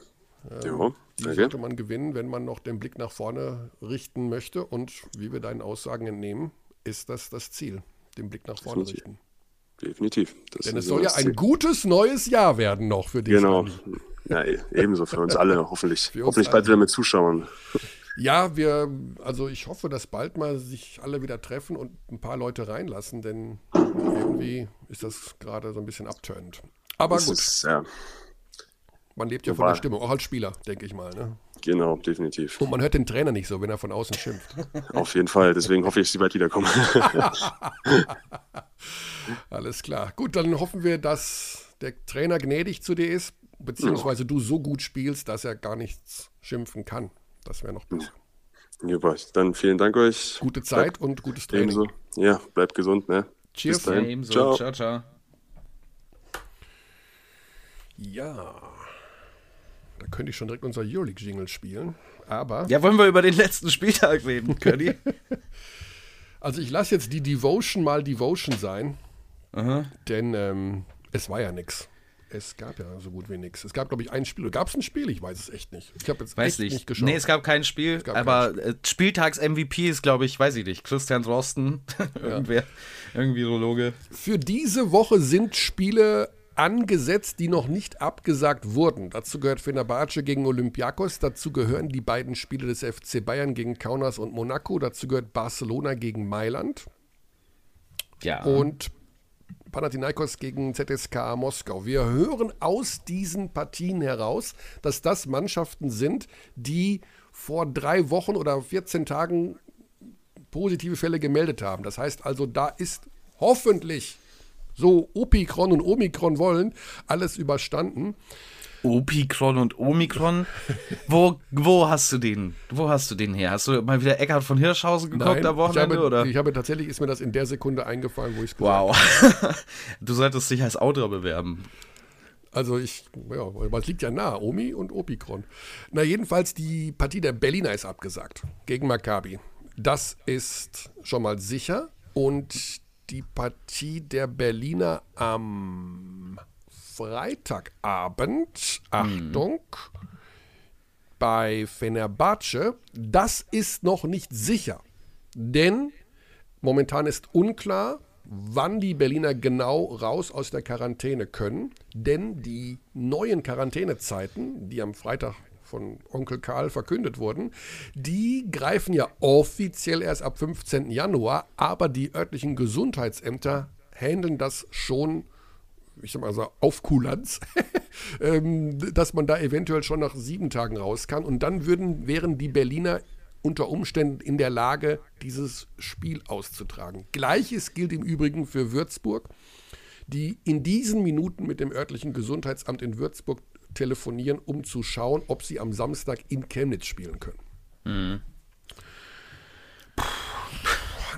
Ähm, ja, die sollte man gewinnen, wenn man noch den Blick nach vorne richten möchte. Und wie wir deinen Aussagen entnehmen, ist das das Ziel, den Blick nach vorne Definitiv. richten. Definitiv. Das Denn es soll ja ein Ziel. gutes neues Jahr werden noch für dich. Genau. Ja, e-, ebenso für uns alle, hoffentlich. Uns hoffentlich bald alle. wieder mit Zuschauern. Ja, wir, also ich hoffe, dass bald mal sich alle wieder treffen und ein paar Leute reinlassen, denn irgendwie ist das gerade so ein bisschen abturnend. Aber das gut. Ist, ja. Man lebt ja von der Stimmung, auch als Spieler, denke ich mal. Ne? Genau, definitiv. Und man hört den Trainer nicht so, wenn er von außen schimpft. Auf jeden Fall, deswegen hoffe ich, dass sie bald wiederkommen. Alles klar. Gut, dann hoffen wir, dass der Trainer gnädig zu dir ist, beziehungsweise ja. du so gut spielst, dass er gar nichts schimpfen kann. Das wäre noch besser. Super, dann vielen Dank euch. Gute Zeit Bleib, und gutes Training. Ebenso. Ja, bleibt gesund, ne? Cheers. Bis dahin. ebenso. Ciao. ciao, ciao. Ja. Da könnte ich schon direkt unser Euroleague-Jingle spielen. Aber. Ja, wollen wir über den letzten Spieltag reden, Curly? also, ich lasse jetzt die Devotion mal Devotion sein. Aha. Denn ähm, es war ja nichts. Es gab ja so gut wie nichts. Es gab, glaube ich, ein Spiel. Gab es ein Spiel? Ich weiß es echt nicht. Ich habe jetzt weiß echt nicht. nicht geschaut. Nee, es gab kein Spiel. Gab aber Spiel. Äh, Spieltags-MVP ist, glaube ich, weiß ich nicht. Christian Drosten. Irgendwer. Irgendwie Virologe. Für diese Woche sind Spiele angesetzt, die noch nicht abgesagt wurden. Dazu gehört Fenerbahce gegen Olympiakos, dazu gehören die beiden Spiele des FC Bayern gegen Kaunas und Monaco, dazu gehört Barcelona gegen Mailand. Ja. Und Panathinaikos gegen ZSKA Moskau. Wir hören aus diesen Partien heraus, dass das Mannschaften sind, die vor drei Wochen oder 14 Tagen positive Fälle gemeldet haben. Das heißt also, da ist hoffentlich, so Opikron und Omikron wollen, alles überstanden. Opikron und Omikron. wo, wo hast du den? Wo hast du den her? Hast du mal wieder Eckhard von Hirschhausen geguckt Nein, am Wochenende? Ich habe, oder? ich habe tatsächlich, ist mir das in der Sekunde eingefallen, wo ich es Wow. du solltest dich als Autor bewerben. Also ich, ja, es liegt ja nah, Omi und Opikron. Na, jedenfalls die Partie der Berliner ist abgesagt gegen Maccabi. Das ist schon mal sicher. Und die Partie der Berliner am Freitagabend, Achtung, mhm. bei Fenerbahce, das ist noch nicht sicher. Denn momentan ist unklar, wann die Berliner genau raus aus der Quarantäne können. Denn die neuen Quarantänezeiten, die am Freitag von Onkel Karl verkündet wurden, die greifen ja offiziell erst ab 15. Januar, aber die örtlichen Gesundheitsämter handeln das schon ich sag mal so, auf Kulanz, ähm, dass man da eventuell schon nach sieben Tagen raus kann. Und dann würden, wären die Berliner unter Umständen in der Lage, dieses Spiel auszutragen. Gleiches gilt im Übrigen für Würzburg, die in diesen Minuten mit dem örtlichen Gesundheitsamt in Würzburg telefonieren, um zu schauen, ob sie am Samstag in Chemnitz spielen können. Mhm.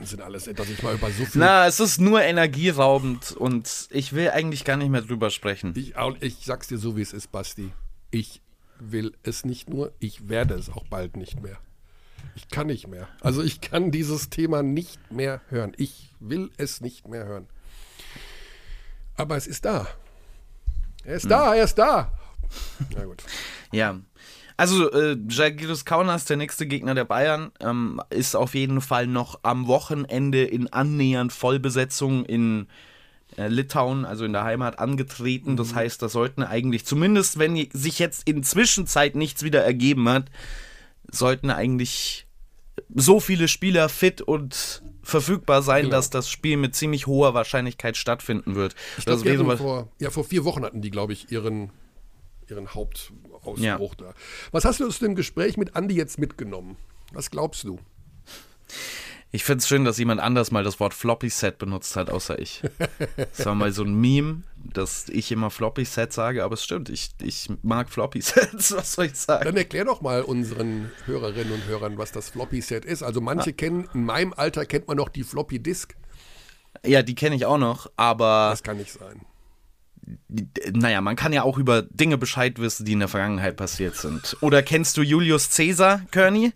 Wahnsinn alles, dass ich mal über so viel. Na, es ist nur energieraubend und ich will eigentlich gar nicht mehr drüber sprechen. Ich, ich sag's dir so, wie es ist, Basti. Ich will es nicht nur, ich werde es auch bald nicht mehr. Ich kann nicht mehr. Also ich kann dieses Thema nicht mehr hören. Ich will es nicht mehr hören. Aber es ist da. Er ist hm. da, er ist da. Na gut. Ja, also, äh, Jagiris Kaunas, der nächste Gegner der Bayern, ähm, ist auf jeden Fall noch am Wochenende in annähernd Vollbesetzung in äh, Litauen, also in der Heimat, angetreten. Das mhm. heißt, da sollten eigentlich, zumindest wenn sich jetzt in Zwischenzeit nichts wieder ergeben hat, sollten eigentlich so viele Spieler fit und verfügbar sein, genau. dass das Spiel mit ziemlich hoher Wahrscheinlichkeit stattfinden wird. Ich glaub, vor, ja, vor vier Wochen hatten die, glaube ich, ihren, ihren Haupt, Ausbruch ja. da. Was hast du aus dem Gespräch mit Andi jetzt mitgenommen? Was glaubst du? Ich finde es schön, dass jemand anders mal das Wort Floppy Set benutzt hat, außer ich. Das war mal so ein Meme, dass ich immer Floppy Set sage, aber es stimmt, ich, ich mag Floppy Sets, was soll ich sagen? Dann erklär doch mal unseren Hörerinnen und Hörern, was das Floppy Set ist. Also manche ah. kennen, in meinem Alter kennt man noch die Floppy Disk. Ja, die kenne ich auch noch, aber. Das kann nicht sein naja, man kann ja auch über Dinge Bescheid wissen, die in der Vergangenheit passiert sind. Oder kennst du Julius Caesar, Kearney?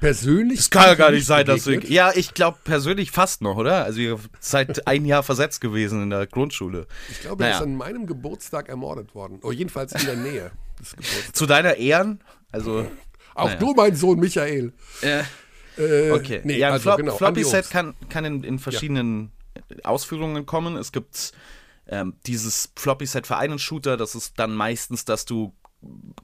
Persönlich? Es kann ja gar nicht sein, dass du. Ja, ich glaube persönlich fast noch, oder? Also ihr seid ein Jahr versetzt gewesen in der Grundschule. Ich glaube, naja. er ist an meinem Geburtstag ermordet worden. Oder oh, jedenfalls in der Nähe des Geburtstags. Zu deiner Ehren? Also. Auch naja. du, mein Sohn Michael. Äh, äh, okay. Nee, ja, also, Flop, genau, Floppy Set kann, kann in, in verschiedenen ja. Ausführungen kommen. Es gibt ähm, dieses Floppy-Set für einen Shooter, das ist dann meistens, dass du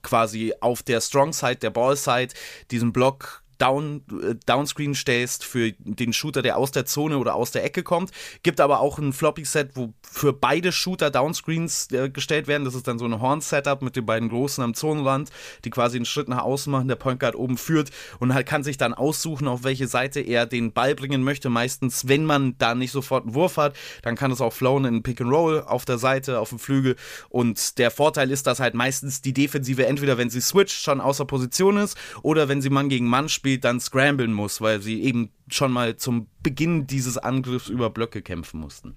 quasi auf der Strong Side, der Ball Side, diesen Block Down, äh, Downscreen stellst für den Shooter, der aus der Zone oder aus der Ecke kommt. Gibt aber auch ein Floppy-Set, wo für beide Shooter Downscreens äh, gestellt werden. Das ist dann so ein Horn-Setup mit den beiden Großen am Zonenrand, die quasi einen Schritt nach außen machen, der Point Guard oben führt und halt kann sich dann aussuchen, auf welche Seite er den Ball bringen möchte. Meistens, wenn man da nicht sofort einen Wurf hat, dann kann es auch flown in Pick and Roll auf der Seite, auf dem Flügel. Und der Vorteil ist, dass halt meistens die Defensive entweder, wenn sie switcht, schon außer Position ist oder wenn sie Mann gegen Mann spielt, spielt, dann scramblen muss, weil sie eben schon mal zum Beginn dieses Angriffs über Blöcke kämpfen mussten.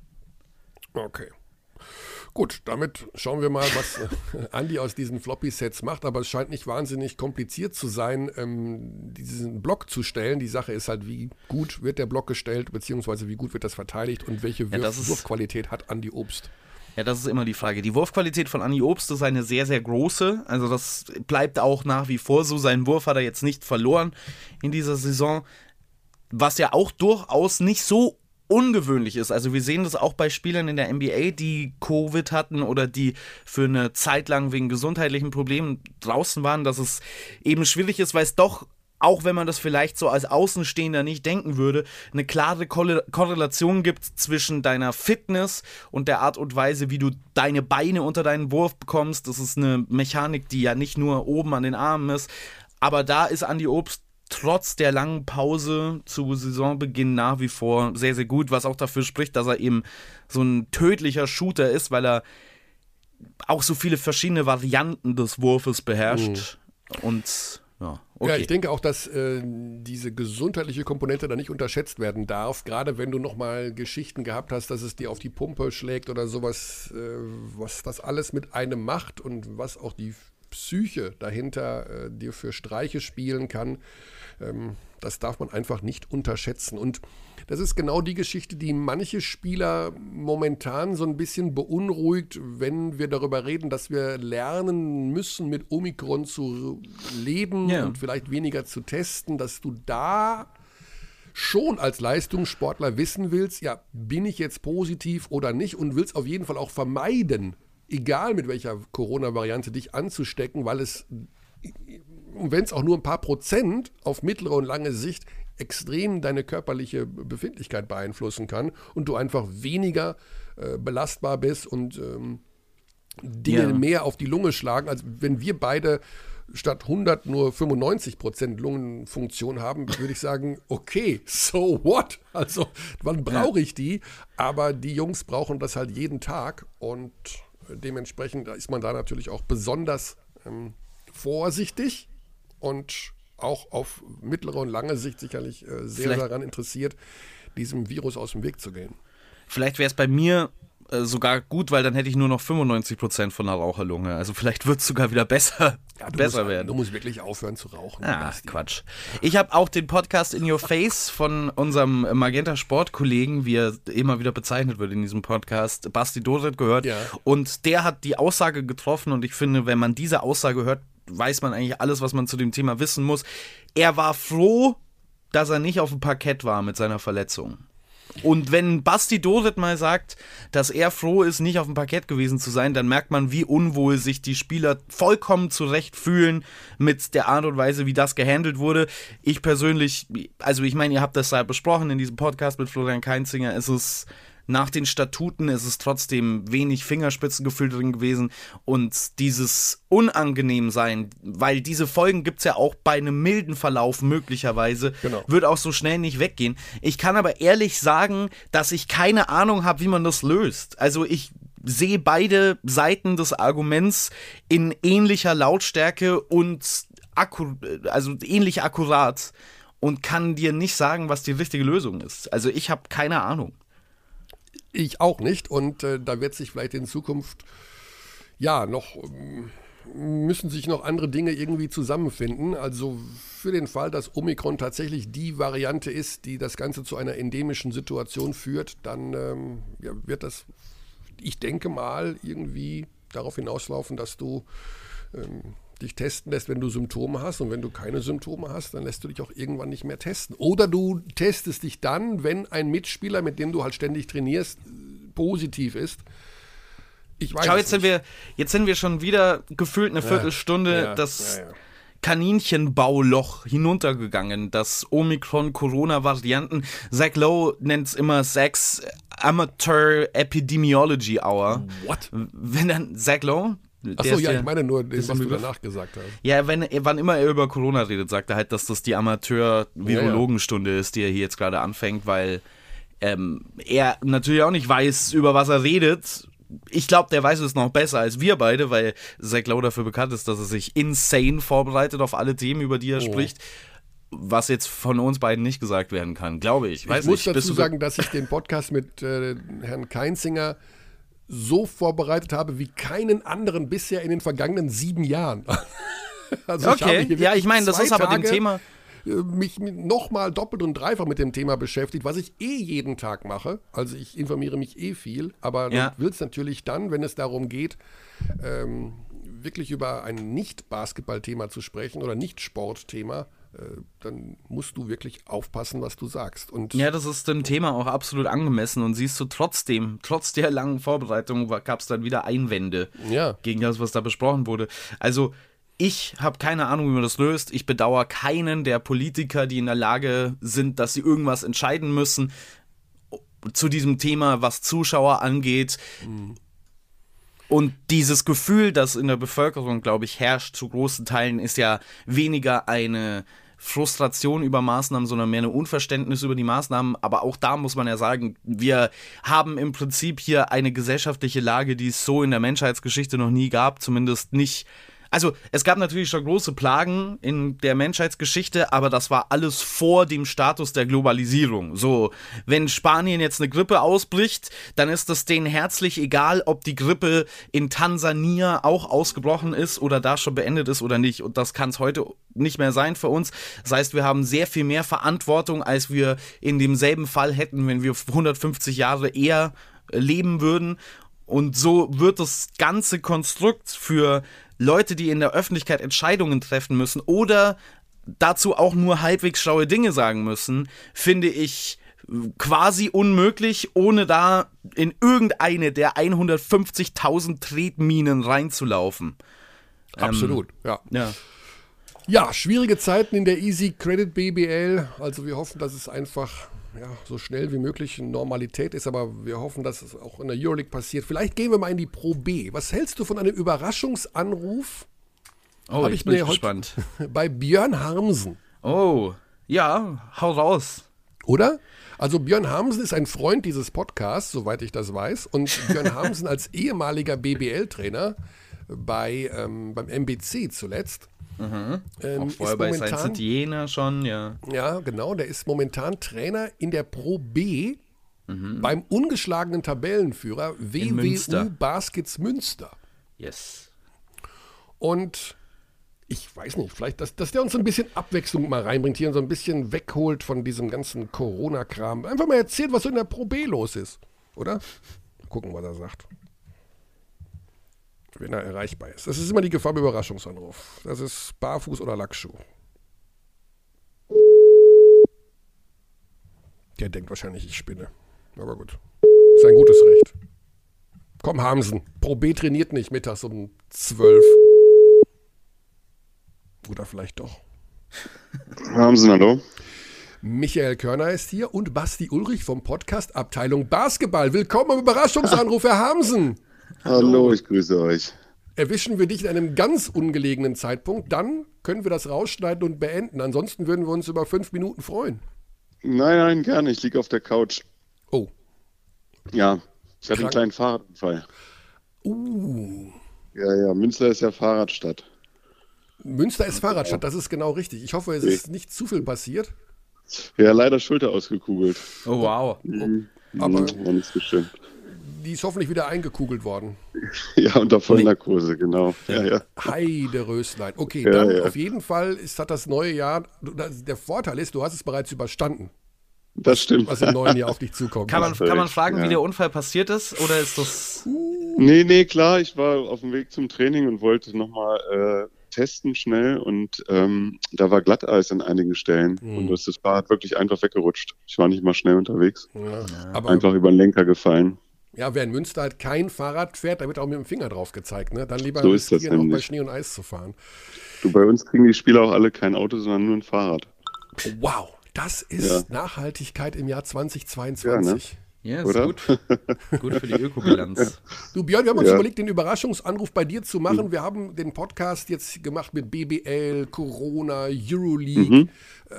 Okay. Gut, damit schauen wir mal, was Andy aus diesen Floppy-Sets macht. Aber es scheint nicht wahnsinnig kompliziert zu sein, ähm, diesen Block zu stellen. Die Sache ist halt, wie gut wird der Block gestellt, beziehungsweise wie gut wird das verteidigt und welche ja, Wurfqualität hat Andy Obst. Ja, das ist immer die Frage. Die Wurfqualität von Anni Obst ist eine sehr, sehr große. Also das bleibt auch nach wie vor so. Seinen Wurf hat er jetzt nicht verloren in dieser Saison. Was ja auch durchaus nicht so ungewöhnlich ist. Also wir sehen das auch bei Spielern in der NBA, die Covid hatten oder die für eine Zeit lang wegen gesundheitlichen Problemen draußen waren, dass es eben schwierig ist, weil es doch auch wenn man das vielleicht so als Außenstehender nicht denken würde, eine klare Korrelation gibt zwischen deiner Fitness und der Art und Weise, wie du deine Beine unter deinen Wurf bekommst. Das ist eine Mechanik, die ja nicht nur oben an den Armen ist. Aber da ist Andy Obst trotz der langen Pause zu Saisonbeginn nach wie vor sehr, sehr gut, was auch dafür spricht, dass er eben so ein tödlicher Shooter ist, weil er auch so viele verschiedene Varianten des Wurfes beherrscht. Mhm. Und ja, okay. ja, ich denke auch, dass äh, diese gesundheitliche Komponente da nicht unterschätzt werden darf. Gerade wenn du nochmal Geschichten gehabt hast, dass es dir auf die Pumpe schlägt oder sowas, äh, was das alles mit einem macht und was auch die Psyche dahinter äh, dir für Streiche spielen kann. Ähm, das darf man einfach nicht unterschätzen. Und das ist genau die Geschichte, die manche Spieler momentan so ein bisschen beunruhigt, wenn wir darüber reden, dass wir lernen müssen, mit Omikron zu leben yeah. und vielleicht weniger zu testen, dass du da schon als Leistungssportler wissen willst, ja, bin ich jetzt positiv oder nicht und willst auf jeden Fall auch vermeiden, egal mit welcher Corona-Variante dich anzustecken, weil es wenn es auch nur ein paar Prozent auf mittlere und lange Sicht extrem deine körperliche Befindlichkeit beeinflussen kann und du einfach weniger äh, belastbar bist und ähm, Dinge Ja. mehr auf die Lunge schlagen, als wenn wir beide statt 100 nur 95 Prozent Lungenfunktion haben, würde ich sagen, okay, so what? Also, wann brauche ich die? Aber die Jungs brauchen das halt jeden Tag und dementsprechend ist man da natürlich auch besonders ähm, vorsichtig und auch auf mittlere und lange Sicht sicherlich äh, sehr Vielleicht- daran interessiert, diesem Virus aus dem Weg zu gehen. Vielleicht wäre es bei mir äh, sogar gut, weil dann hätte ich nur noch 95% von der Raucherlunge. Also vielleicht wird es sogar wieder besser, Du besser musst, werden. Du musst wirklich aufhören zu rauchen. Ah. Quatsch. Ich habe auch den Podcast In Your Face von unserem Magenta Sport-Kollegen, wie er immer wieder bezeichnet wird in diesem Podcast, Basti Doret gehört. Ja. Und der hat die Aussage getroffen und ich finde, wenn man diese Aussage hört, weiß man eigentlich alles, was man zu dem Thema wissen muss. Er war froh, dass er nicht auf dem Parkett war mit seiner Verletzung. Und wenn Basti Doret mal sagt, dass er froh ist, nicht auf dem Parkett gewesen zu sein, dann merkt man, wie unwohl sich die Spieler vollkommen zurecht fühlen mit der Art und Weise, wie das gehandelt wurde. Ich persönlich, also ich meine, ihr habt das ja besprochen in diesem Podcast mit Florian Keinzinger, es ist nach den Statuten ist es trotzdem wenig Fingerspitzengefühl drin gewesen und dieses unangenehm sein, weil diese Folgen gibt es ja auch bei einem milden Verlauf möglicherweise, Genau. wird auch so schnell nicht weggehen. Ich kann aber ehrlich sagen, dass ich keine Ahnung habe, wie man das löst. Also ich sehe beide Seiten des Arguments in ähnlicher Lautstärke und akku also ähnlich akkurat und kann dir nicht sagen, was die richtige Lösung ist. Also ich habe keine Ahnung. Ich auch nicht. Und äh, da wird sich vielleicht in Zukunft, ja, noch, ähm, müssen sich noch andere Dinge irgendwie zusammenfinden. Also für den Fall, dass Omikron tatsächlich die Variante ist, die das Ganze zu einer endemischen Situation führt, dann ähm, ja, wird das, ich denke mal, irgendwie darauf hinauslaufen, dass du ähm, dich testen lässt, wenn du Symptome hast. Und wenn du keine Symptome hast, dann lässt du dich auch irgendwann nicht mehr testen. Oder du testest dich dann, wenn ein Mitspieler, mit dem du halt ständig trainierst, positiv ist. Ich weiß Schau, jetzt sind nicht. wir, jetzt sind wir schon wieder gefühlt eine Viertelstunde ja, das ja, ja. Kaninchenbauloch hinuntergegangen, das Omikron-Corona-Varianten. Zach Lowe nennt es immer Zach's Amateur Epidemiology Hour. What? Wenn dann Zach Lowe, Achso, ja, ja- ich meine nur, ist was du danach gesagt hast. Ja, wenn, wann immer er über Corona redet, sagt er halt, dass das die Amateur-Virologenstunde ist, die er hier jetzt gerade anfängt, weil ähm, er natürlich auch nicht weiß, über was er redet. Ich glaube, der weiß es noch besser als wir beide, weil Zach Lowe dafür bekannt ist, dass er sich insane vorbereitet auf alle Themen, über die er Oh. spricht. Was jetzt von uns beiden nicht gesagt werden kann, glaube ich. Weiß ich muss nicht. Dazu sagen, dass ich den Podcast mit äh, Herrn Keinzinger so vorbereitet habe wie keinen anderen bisher in den vergangenen sieben Jahren. also Okay, hier ja, ich meine, das ist aber dem Tage, Thema. äh, mich nochmal doppelt und dreifach mit dem Thema beschäftigt, was ich eh jeden Tag mache. Also ich informiere mich eh viel, aber Ja. du willst natürlich dann, wenn es darum geht, ähm, wirklich über ein Nicht-Basketball-Thema zu sprechen oder Nicht-Sport-Thema, dann musst du wirklich aufpassen, was du sagst. Und Ja, das ist dem Thema auch absolut angemessen und siehst du trotzdem, trotz der langen Vorbereitung gab es dann wieder Einwände Ja. gegen das, was da besprochen wurde. Also ich habe keine Ahnung, wie man das löst. Ich bedauere keinen der Politiker, die in der Lage sind, dass sie irgendwas entscheiden müssen zu diesem Thema, was Zuschauer angeht. Und dieses Gefühl, das in der Bevölkerung, glaube ich, herrscht zu großen Teilen, ist ja weniger eine Frustration über Maßnahmen, sondern mehr ein Unverständnis über die Maßnahmen. Aber auch da muss man ja sagen, wir haben im Prinzip hier eine gesellschaftliche Lage, die es so in der Menschheitsgeschichte noch nie gab, zumindest nicht. Also es gab natürlich schon große Plagen in der Menschheitsgeschichte, aber das war alles vor dem Status der Globalisierung. So, wenn Spanien jetzt eine Grippe ausbricht, dann ist es denen herzlich egal, ob die Grippe in Tansania auch ausgebrochen ist oder da schon beendet ist oder nicht. Und das kann es heute nicht mehr sein für uns. Das heißt, wir haben sehr viel mehr Verantwortung, als wir in demselben Fall hätten, wenn wir 150 Jahre eher leben würden. Und so wird das ganze Konstrukt für Leute, die in der Öffentlichkeit Entscheidungen treffen müssen oder dazu auch nur halbwegs schlaue Dinge sagen müssen, finde ich quasi unmöglich, ohne da in irgendeine der 150.000 Tretminen reinzulaufen. Absolut, ja. Ja. Ja, schwierige Zeiten in der Easy Credit BBL. Also wir hoffen, dass es einfach ja, so schnell wie möglich Normalität ist, aber wir hoffen, dass es auch in der Euroleague passiert. Vielleicht gehen wir mal in die Pro B. Was hältst du von einem Überraschungsanruf? Oh, Hab ich ich bin gespannt. Bei Björn Harmsen, Oh, ja, hau raus. oder? Also Björn Harmsen ist ein Freund dieses Podcasts, soweit ich das weiß. Und Björn Harmsen als ehemaliger BBL-Trainer bei, ähm, beim MBC zuletzt. Ähm, Auch ist vorher bei Saint Jena schon, ja. Ja, genau. Der ist momentan Trainer in der Pro B beim ungeschlagenen Tabellenführer WWU Münster. Baskets Münster. Yes. Und ich weiß nicht, vielleicht, dass, dass der uns so ein bisschen Abwechslung mal reinbringt hier und so ein bisschen wegholt von diesem ganzen Corona-Kram. Einfach mal erzählt, was so in der Pro B los ist, oder? Gucken, was er sagt. Wenn er erreichbar ist. Das ist immer die Gefahr beim Überraschungsanruf. Das ist Barfuß oder Lackschuh. Der denkt wahrscheinlich, ich spinne. Aber gut. Ist ein gutes Recht. Komm, Hamsen. Pro B trainiert nicht mittags um 12. Oder vielleicht doch. Hamsen, hallo. Michael Körner ist hier und Basti Ulrich vom Podcast Abteilung Basketball. Willkommen am Überraschungsanruf, Herr Hamsen. Hallo, ich grüße euch. Erwischen wir dich in einem ganz ungelegenen Zeitpunkt, dann können wir das rausschneiden und beenden. Ansonsten würden wir uns über fünf Minuten freuen. Nein, nein, gerne. Ich liege auf der Couch. Oh. Ja, ich hatte Krank. einen kleinen Fahrradunfall. Uh. Ja, ja, Münster ist ja Fahrradstadt. Münster ist Fahrradstadt, das ist genau richtig. Ich hoffe, es ist nicht zu viel passiert. Ja, leider Schulter ausgekugelt. Oh, wow. Aber Mhm, war nicht so schön. Die ist hoffentlich wieder eingekugelt worden. Ja, unter Vollnarkose, genau. Ja, ja. Heide Röslein. Okay, Ja, dann ja. auf jeden Fall ist, hat das neue Jahr, der Vorteil ist, du hast es bereits überstanden, Das stimmt. was im neuen Jahr auf dich zukommt. Kann man, kann man fragen, ja. wie der Unfall passiert ist? Oder ist das. Nee, nee, klar, ich war auf dem Weg zum Training und wollte nochmal äh, testen schnell und ähm, da war Glatteis an einigen Stellen und das, das Fahrrad wirklich einfach weggerutscht. Ich war nicht mal schnell unterwegs, Ja, aber einfach über den Lenker gefallen. Ja, wer in Münster halt kein Fahrrad fährt, da wird auch mit dem Finger drauf gezeigt. Ne? Dann lieber So ist das auch bei. Schnee und Eis zu fahren. Du, bei uns kriegen die Spieler auch alle kein Auto, sondern nur ein Fahrrad. Wow, das ist Ja. Nachhaltigkeit im Jahr 2022. Ja, ist Oder? gut. gut für die Ökobilanz. Du Björn, wir haben uns Ja. überlegt, den Überraschungsanruf bei dir zu machen. Wir haben den Podcast jetzt gemacht mit BBL, Corona, Euroleague. Äh,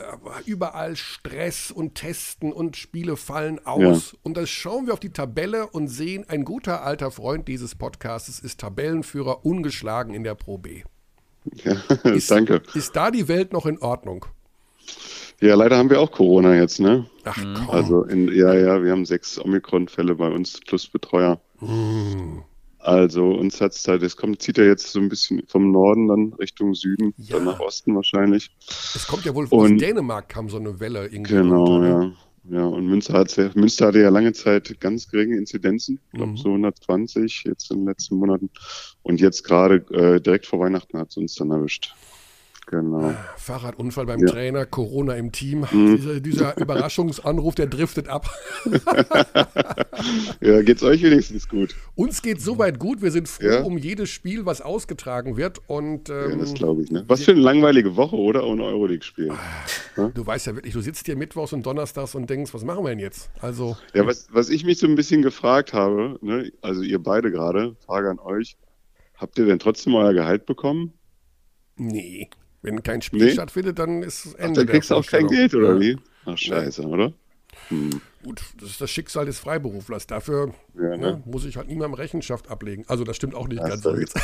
überall Stress und Testen und Spiele fallen aus. Und dann schauen wir auf die Tabelle und sehen, ein guter alter Freund dieses Podcasts ist Tabellenführer ungeschlagen in der Pro B. Ja, Ist, danke. Ist da die Welt noch in Ordnung? Ja, leider haben wir auch Corona jetzt, ne? Ach komm. Also, in, ja, ja, wir haben sechs Omikron-Fälle bei uns plus Betreuer. Also, uns hat's halt, es kommt, zieht ja jetzt so ein bisschen vom Norden dann Richtung Süden, Ja. dann nach Osten wahrscheinlich. Es kommt ja wohl Und- Dänemark kam so eine Welle irgendwie. Genau, runter, ne? ja. Ja, und Münster, hat's ja, Münster hatte ja lange Zeit ganz geringe Inzidenzen, ich glaube Mhm. so 120 jetzt in den letzten Monaten. Und jetzt gerade äh, direkt vor Weihnachten hat es uns dann erwischt. Genau. Fahrradunfall beim Ja. Trainer, Corona im Team. Mhm. Dieser, dieser Überraschungsanruf, der driftet ab. Ja, geht's euch wenigstens gut? Uns geht soweit gut. Wir sind froh Ja. um jedes Spiel, was ausgetragen wird. Und Ja, ähm, das glaube ich, ne? Was für eine langweilige Woche, oder? Ohne Euroleague-Spiel. du weißt ja wirklich, du sitzt hier mittwochs und donnerstags und denkst, was machen wir denn jetzt? Also, Ja, was, was ich mich so ein bisschen gefragt habe, ne, also ihr beide gerade, Frage an euch, habt ihr denn trotzdem euer Gehalt bekommen? nee. Wenn kein Spiel Nee? stattfindet, dann ist es Ach, Ende dann kriegst du auch kein. Geld, oder Ja. wie? Ach, scheiße, oder? Gut, das ist das Schicksal des Freiberuflers. Dafür Ja, ne, ne? muss ich halt niemandem Rechenschaft ablegen. Also, das stimmt auch nicht ganz Hast so du jetzt.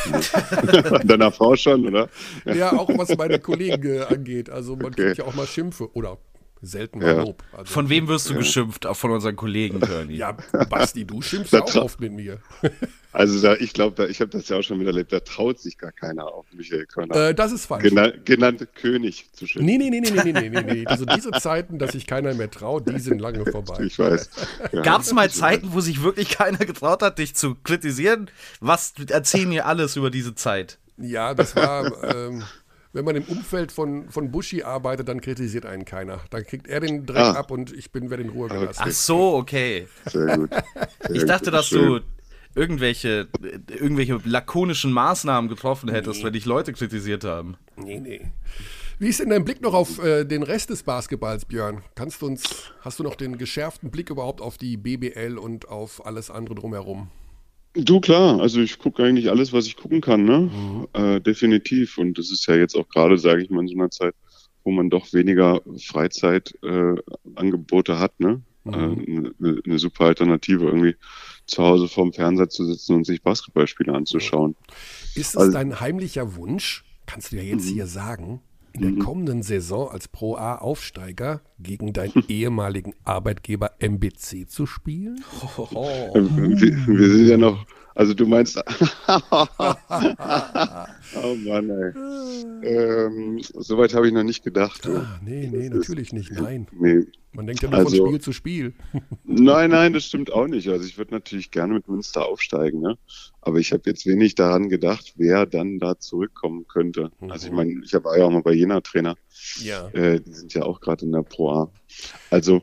Deiner Frau schon, oder? Ja, auch was meine Kollegen äh, angeht. Also, man Okay. kriegt ja auch mal Schimpfe oder selten mal Ja. Lob. Also, Von wem wirst du geschimpft? Auch von unseren Kollegen, Körny. Ja, Basti, du schimpfst auch oft mit mir. Also da, ich glaube, da, ich habe das ja auch schon miterlebt, da traut sich gar keiner auf Michael Körner. Äh, das ist falsch. Gena genannt König zu schimpfen. Nee, nee, nee, nee, nee, nee, nee, nee. Also diese Zeiten, dass sich keiner mehr traut, die sind lange vorbei. Ich weiß. Ja. Gab es mal Zeiten, wo sich wirklich keiner getraut hat, dich zu kritisieren? Was erzähl mir alles über diese Zeit? Ja, das war, ähm, wenn man im Umfeld von, von Buschi arbeitet, dann kritisiert einen keiner. Dann kriegt er den Dreck Ah. ab und ich bin werde in Ruhe gelassen. Ach so, okay. Sehr gut. Ich Sehr dachte, gut, dass schön. du irgendwelche, irgendwelche lakonischen Maßnahmen getroffen hättest, nee. wenn dich Leute kritisiert haben. Nee, nee. Wie ist denn dein Blick noch auf äh, den Rest des Basketballs, Björn? Kannst du uns, hast du noch den geschärften Blick überhaupt auf die BBL und auf alles andere drumherum? Du klar, also ich gucke eigentlich alles, was ich gucken kann, ne? Mhm. Äh, definitiv. Und das ist ja jetzt auch gerade, sage ich mal, in so einer Zeit, wo man doch weniger Freizeitangebote äh, hat, ne? Mhm. Äh, eine, eine, super Alternative, irgendwie zu Hause vorm Fernseher zu sitzen und sich Basketballspiele anzuschauen. Ist es also, dein heimlicher Wunsch, kannst du ja jetzt mhm. hier sagen, in der mhm. kommenden Saison als Pro A-Aufsteiger gegen deinen ehemaligen Arbeitgeber MBC zu spielen? Oh. Wir, wir, sind ja noch, also du meinst, oh Mann, ey. Ähm, Soweit habe ich noch nicht gedacht. Ah, nee, nee, natürlich nicht, nein. Nee, man denkt ja nur also, von Spiel zu Spiel. nein, nein, das stimmt auch nicht. Also ich würde natürlich gerne mit Münster aufsteigen, ne? aber ich habe jetzt wenig daran gedacht, wer dann da zurückkommen könnte. Mhm. Also ich meine, ich war ja auch mal bei Jena Trainer. Ja. Äh, die sind ja auch gerade in der Pro A. Also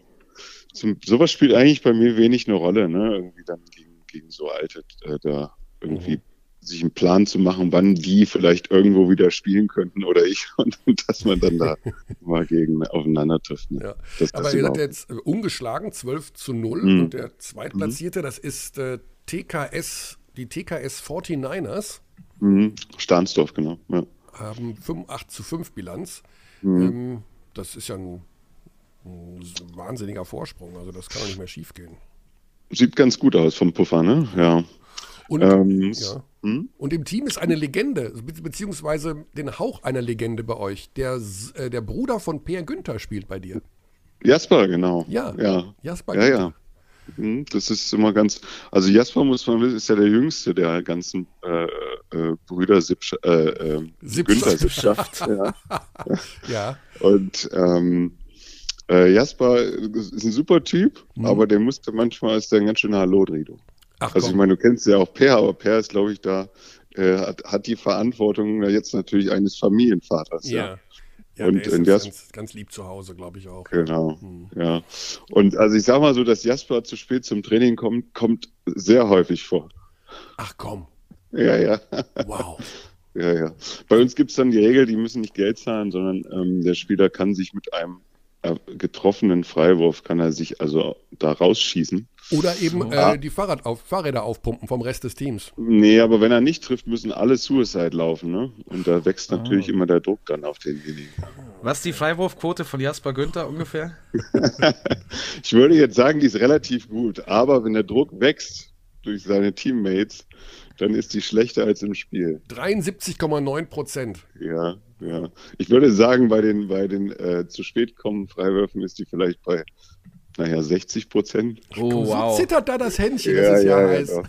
zum, sowas spielt eigentlich bei mir wenig eine Rolle, ne? Irgendwie dann gegen, gegen so alte äh, da irgendwie mhm sich einen Plan zu machen, wann die vielleicht irgendwo wieder spielen könnten oder ich und, und dass man dann da mal gegen aufeinander trifft. Ne? Ja. Das, Aber ihr seid jetzt äh, ungeschlagen, 12 zu 0 mhm. und der Zweitplatzierte, mhm. das ist äh, TKS, die TKS 49ers. Mhm. Stahnsdorf, genau. Ja. Haben 8 zu 5 Bilanz. Mhm. Ähm, das ist ja ein, ein wahnsinniger Vorsprung, also das kann doch nicht mehr schief gehen. Sieht ganz gut aus vom Puffer, ne? Ja. Und, ähm, ja. hm? und im Team ist eine Legende, beziehungsweise den Hauch einer Legende bei euch. Der, äh, der Bruder von Per Günther spielt bei dir. Jasper, genau. Ja, ja. Jasper ja, Günther. ja. Hm, das ist immer ganz, also Jasper muss man wissen, ist ja der jüngste der ganzen äh, äh, Brüder Sippsch, äh, äh, Günther Sippschaft. ja. ja. Und ähm, äh, Jasper ist ein super Typ, mhm. aber der musste manchmal ist der ein ganz schöner Hallo-Drido. Ach, also ich meine, du kennst ja auch Per, aber Per ist, glaube ich, da, äh, hat, hat die Verantwortung jetzt natürlich eines Familienvaters. Ja. ja. Ja, und, der ist ganz, ganz, lieb zu Hause, glaube ich auch. Genau, hm. ja. Und also ich sage mal so, dass Jasper zu spät zum Training kommt, kommt sehr häufig vor. Ach komm. Ja, ja. Wow. ja, ja. Bei uns gibt es dann die Regel, die müssen nicht Geld zahlen, sondern ähm, der Spieler kann sich mit einem getroffenen Freiwurf, kann er sich also da rausschießen. Oder eben äh, ah. die Fahrrad auf, Fahrräder aufpumpen vom Rest des Teams. Nee, aber wenn er nicht trifft, müssen alle Suicide laufen. Ne? Und da wächst ah. natürlich immer der Druck dann auf denjenigen. Was ist die Freiwurfquote von Jasper Günther ungefähr? ich würde jetzt sagen, die ist relativ gut. Aber wenn der Druck wächst durch seine Teammates, dann ist die schlechter als im Spiel. 73,9 Prozent. Ja, ja. Ich würde sagen, bei den, bei den äh, zu spät kommenden Freiwürfen ist die vielleicht bei naja, 60 Prozent. Oh, wow. So zittert da das Händchen, ja, das ist ja, ja heiß.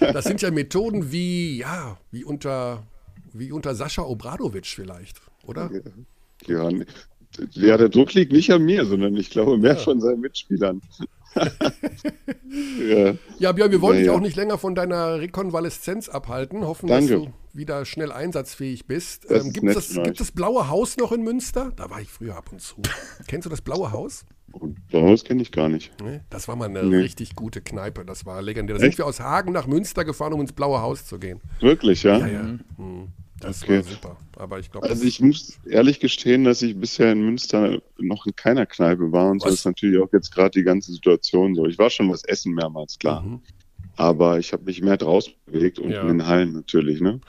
Ja, das sind ja Methoden wie, ja, wie unter, wie unter Sascha Obradovic vielleicht, oder? Ja, ja, der Druck liegt nicht an mir, sondern ich glaube mehr von seinen Mitspielern. Ja. ja, Björn, wir wollen dich auch nicht länger von deiner Rekonvaleszenz abhalten. Hoffen, Danke. dass du wieder schnell einsatzfähig bist. Ähm, gibt, es das, gibt das Blaue Haus noch in Münster? Da war ich früher ab und zu. Kennst du das Blaue Haus? Blaue kenne ich gar nicht. Nee, das war mal eine nee. richtig gute Kneipe. Das war legendär. Da sind wir aus Hagen nach Münster gefahren, um ins Blaue Haus zu gehen. Wirklich, ja? Ja, ja. Mhm. Das okay. war super. Aber ich glaube. Also ich muss ehrlich gestehen, dass ich bisher in Münster noch in keiner Kneipe war und was? so ist natürlich auch jetzt gerade die ganze Situation so. Ich war schon was essen mehrmals, klar. Mhm. Aber ich habe mich mehr draußen bewegt und ja. in den Hallen natürlich, ne?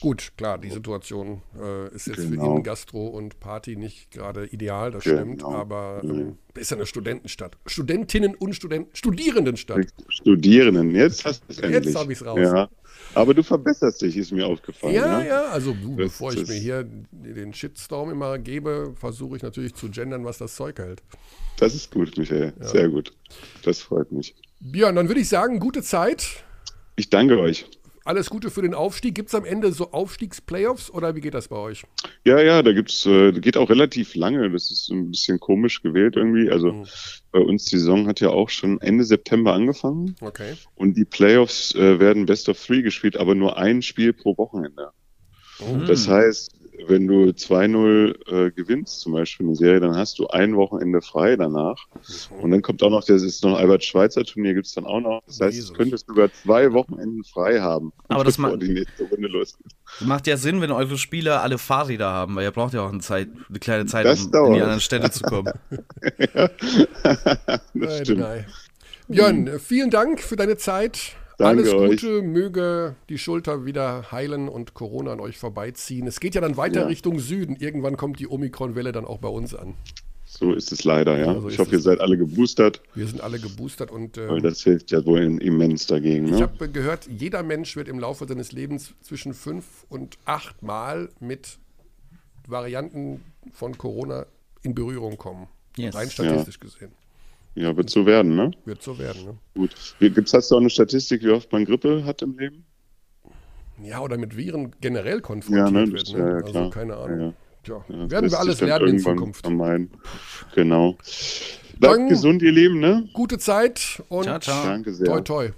Gut, klar, die Situation äh, ist jetzt genau. für ihn Gastro und Party nicht gerade ideal, das genau. stimmt, aber ähm, ist ja eine Studentenstadt. Studentinnen und Studenten, Studierendenstadt. Studierenden, jetzt hast du es endlich. Jetzt habe ich es raus. Ja. Aber du verbesserst dich, ist mir aufgefallen. Ja, ne? ja, also du, bevor ich mir hier den Shitstorm immer gebe, versuche ich natürlich zu gendern, was das Zeug hält. Das ist gut, Michael. Ja. Sehr gut. Das freut mich. Björn, dann würde ich sagen, gute Zeit. Ich danke euch alles Gute für den Aufstieg. Gibt es am Ende so Aufstiegsplayoffs oder wie geht das bei euch? Ja, ja, da gibt's, äh, geht auch relativ lange. Das ist ein bisschen komisch gewählt irgendwie. Also mhm. bei uns die Saison hat ja auch schon Ende September angefangen. Okay. Und die Playoffs äh, werden Best of Three gespielt, aber nur ein Spiel pro Wochenende. Mhm. Das heißt, wenn du 2-0 äh, gewinnst, zum Beispiel eine Serie, dann hast du ein Wochenende frei danach. Mhm. Und dann kommt auch noch, das ist noch Albert Schweitzer Turnier, gibt's dann auch noch. Das heißt, Jesus. du könntest sogar zwei Wochenenden frei haben. Aber das macht, die nächste Runde losgeht. macht ja Sinn, wenn eure Spieler alle Fahrräder haben, weil ihr braucht ja auch eine, Zeit, eine kleine Zeit, das um dauert. in die anderen Städte zu kommen. ja. das nein, stimmt. Nein. Björn, vielen Dank für deine Zeit. Danke Alles Gute, euch. möge die Schulter wieder heilen und Corona an euch vorbeiziehen. Es geht ja dann weiter ja. Richtung Süden. Irgendwann kommt die Omikron-Welle dann auch bei uns an. So ist es leider, ja. ja so ich hoffe, ihr seid alle geboostert. Wir sind alle geboostert und. Äh, Weil das hilft ja wohl immens dagegen. Ne? Ich habe gehört, jeder Mensch wird im Laufe seines Lebens zwischen fünf und acht Mal mit Varianten von Corona in Berührung kommen. Yes. Rein statistisch ja. gesehen. Ja, wird so werden, ne? Wird so werden, ne? Gut. Gibt's, hast du auch eine Statistik, wie oft man Grippe hat im Leben? Ja, oder mit Viren generell konfrontiert ja, ne? wird, ne? Ja, ja, also klar. keine Ahnung. Ja, Tja, ja, werden wir alles lernen in Zukunft. Vermeiden. Genau. Bleibt gesund, ihr Lieben, ne? Gute Zeit und ciao, ciao. Danke sehr. toi toi.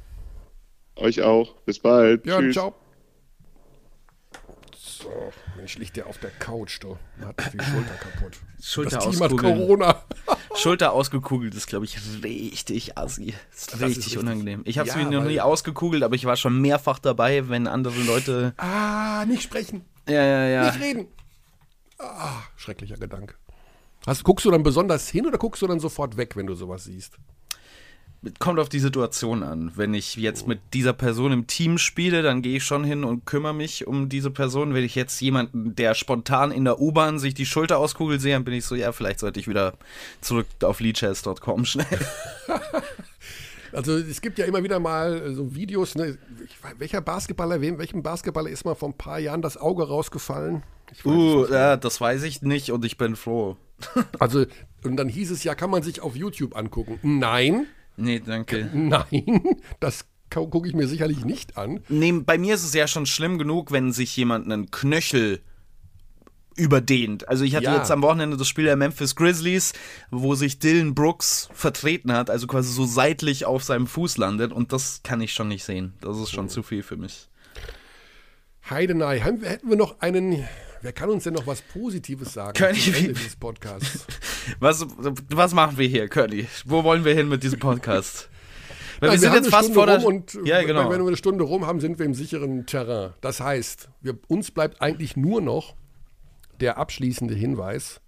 Euch auch. Bis bald. Ja, Tschüss. ciao. So, Mensch, liegt der auf der Couch, du. Hat die Schulter kaputt. Schulter das Team hat Corona. Schulter ausgekugelt ist, glaube ich, richtig assi. Ist richtig ist unangenehm. Ich habe es ja, mir noch nie ausgekugelt, aber ich war schon mehrfach dabei, wenn andere Leute. Ah, nicht sprechen. Ja, ja, ja. Nicht reden. Ah, schrecklicher Gedanke. Hast, guckst du dann besonders hin oder guckst du dann sofort weg, wenn du sowas siehst? Kommt auf die Situation an. Wenn ich jetzt mit dieser Person im Team spiele, dann gehe ich schon hin und kümmere mich um diese Person. Wenn ich jetzt jemanden, der spontan in der U-Bahn sich die Schulter auskugelt sehe, dann bin ich so, ja, vielleicht sollte ich wieder zurück auf leadchess.com schnell. Also es gibt ja immer wieder mal so Videos, ne? welcher Basketballer, wem, welchem Basketballer ist mal vor ein paar Jahren das Auge rausgefallen? uh, ja, das weiß ich nicht und ich bin froh. also, und dann hieß es ja, kann man sich auf YouTube angucken. Nein, Nee, danke. Nein, das gucke ich mir sicherlich nicht an. Nee, bei mir ist es ja schon schlimm genug, wenn sich jemand einen Knöchel überdehnt. Also ich hatte ja. jetzt am Wochenende das Spiel der Memphis Grizzlies, wo sich Dylan Brooks vertreten hat, also quasi so seitlich auf seinem Fuß landet und das kann ich schon nicht sehen. Das ist schon oh. zu viel für mich. Heidenei, hätten wir noch einen Wer kann uns denn noch was Positives sagen zum Ende dieses Podcasts? was, was machen wir hier, Curly? Wo wollen wir hin mit diesem Podcast? Weil Nein, wir sind wir jetzt fast vor der. Und ja, genau. Wenn wir eine Stunde rum haben, sind wir im sicheren Terrain. Das heißt, wir, uns bleibt eigentlich nur noch der abschließende Hinweis,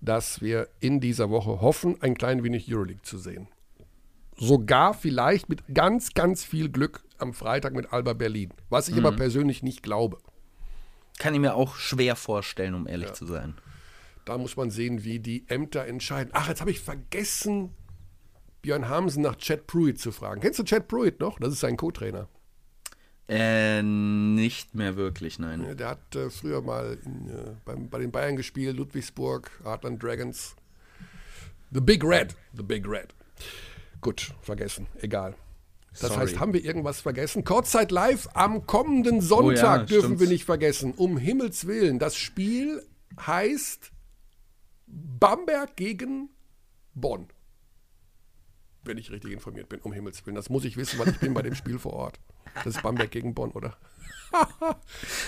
dass wir in dieser Woche hoffen, ein klein wenig Euroleague zu sehen. Sogar vielleicht mit ganz, ganz viel Glück am Freitag mit Alba Berlin. Was ich mhm. aber persönlich nicht glaube. Kann ich mir auch schwer vorstellen, um ehrlich ja. zu sein. Da muss man sehen, wie die Ämter entscheiden. Ach, jetzt habe ich vergessen, Björn Hamsen nach Chad Pruitt zu fragen. Kennst du Chad Pruitt noch? Das ist sein Co-Trainer. Äh, nicht mehr wirklich, nein. Der hat äh, früher mal in, äh, beim, bei den Bayern gespielt, Ludwigsburg, Heartland Dragons. The Big Red. The Big Red. Gut, vergessen. Egal. Das Sorry. heißt, haben wir irgendwas vergessen? Kurzzeit live am kommenden Sonntag oh ja, dürfen stimmt's. wir nicht vergessen. Um Himmels Willen. Das Spiel heißt Bamberg gegen Bonn. Wenn ich richtig informiert bin, um Himmels Willen. Das muss ich wissen, weil ich bin bei dem Spiel vor Ort. Das ist Bamberg gegen Bonn, oder?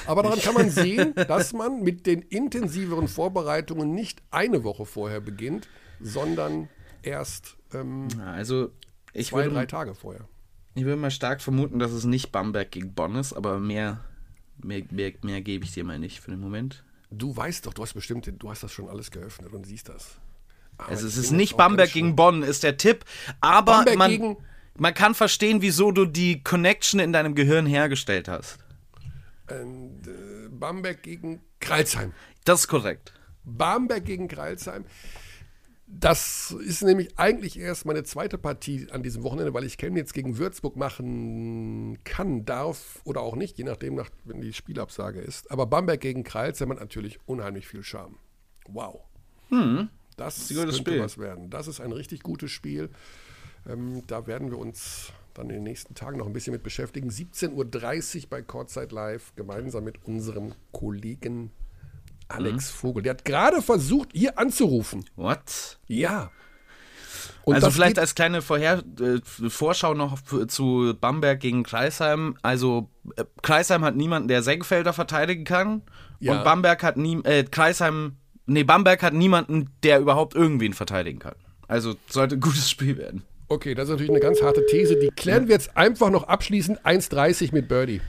Aber daran kann man sehen, dass man mit den intensiveren Vorbereitungen nicht eine Woche vorher beginnt, sondern erst ähm, also ich zwei, würde, drei Tage vorher. Ich würde mal stark vermuten, dass es nicht Bamberg gegen Bonn ist, aber mehr, mehr, mehr, mehr gebe ich dir mal nicht für den Moment. Du weißt doch, du hast bestimmt, du hast das schon alles geöffnet und siehst das. Aber also es ist nicht Bamberg gegen Bonn, ist der Tipp. Aber man, man kann verstehen, wieso du die Connection in deinem Gehirn hergestellt hast. Und, äh, Bamberg gegen Kreilsheim. Das ist korrekt. Bamberg gegen Kreilsheim. Das ist nämlich eigentlich erst meine zweite Partie an diesem Wochenende, weil ich Chemnitz gegen Würzburg machen kann, darf oder auch nicht, je nachdem, nach, wenn die Spielabsage ist. Aber Bamberg gegen Kreils hat natürlich unheimlich viel Charme. Wow. Hm. Das, das könnte Spiel. was werden. Das ist ein richtig gutes Spiel. Ähm, da werden wir uns dann in den nächsten Tagen noch ein bisschen mit beschäftigen. 17.30 Uhr bei Kurzzeit Live, gemeinsam mit unserem Kollegen Alex mhm. Vogel. Der hat gerade versucht, hier anzurufen. What? Ja. Und also vielleicht als kleine Vorher äh, Vorschau noch zu Bamberg gegen Kreisheim. Also äh, Kreisheim hat niemanden, der Senkfelder verteidigen kann. Ja. Und Bamberg hat nie, äh, Kreisheim, nee, Bamberg hat niemanden, der überhaupt irgendwen verteidigen kann. Also sollte ein gutes Spiel werden. Okay, das ist natürlich eine ganz harte These. Die klären wir jetzt einfach noch abschließend 1,30 mit Birdie.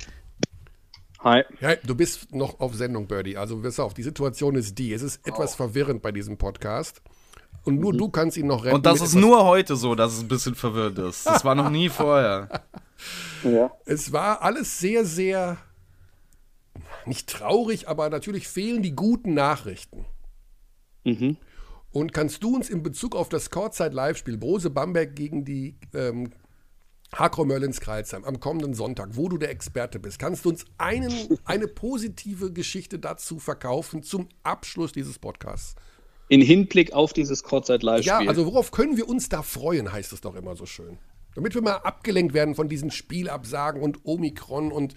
Hi. Ja, du bist noch auf Sendung, Birdie. Also, pass auf, die Situation ist die. Es ist etwas oh. verwirrend bei diesem Podcast. Und nur mhm. du kannst ihn noch retten. Und das ist nur heute so, dass es ein bisschen verwirrt ist. Das war noch nie vorher. Ja. Es war alles sehr, sehr nicht traurig, aber natürlich fehlen die guten Nachrichten. Mhm. Und kannst du uns in Bezug auf das Courtside-Live-Spiel Brose Bamberg gegen die ähm, Hakro Mörlins Kreilsheim am kommenden Sonntag, wo du der Experte bist, kannst du uns einen, eine positive Geschichte dazu verkaufen zum Abschluss dieses Podcasts? In Hinblick auf dieses Courtside-Live-Spiel. Ja, also worauf können wir uns da freuen, heißt es doch immer so schön. Damit wir mal abgelenkt werden von diesen Spielabsagen und Omikron und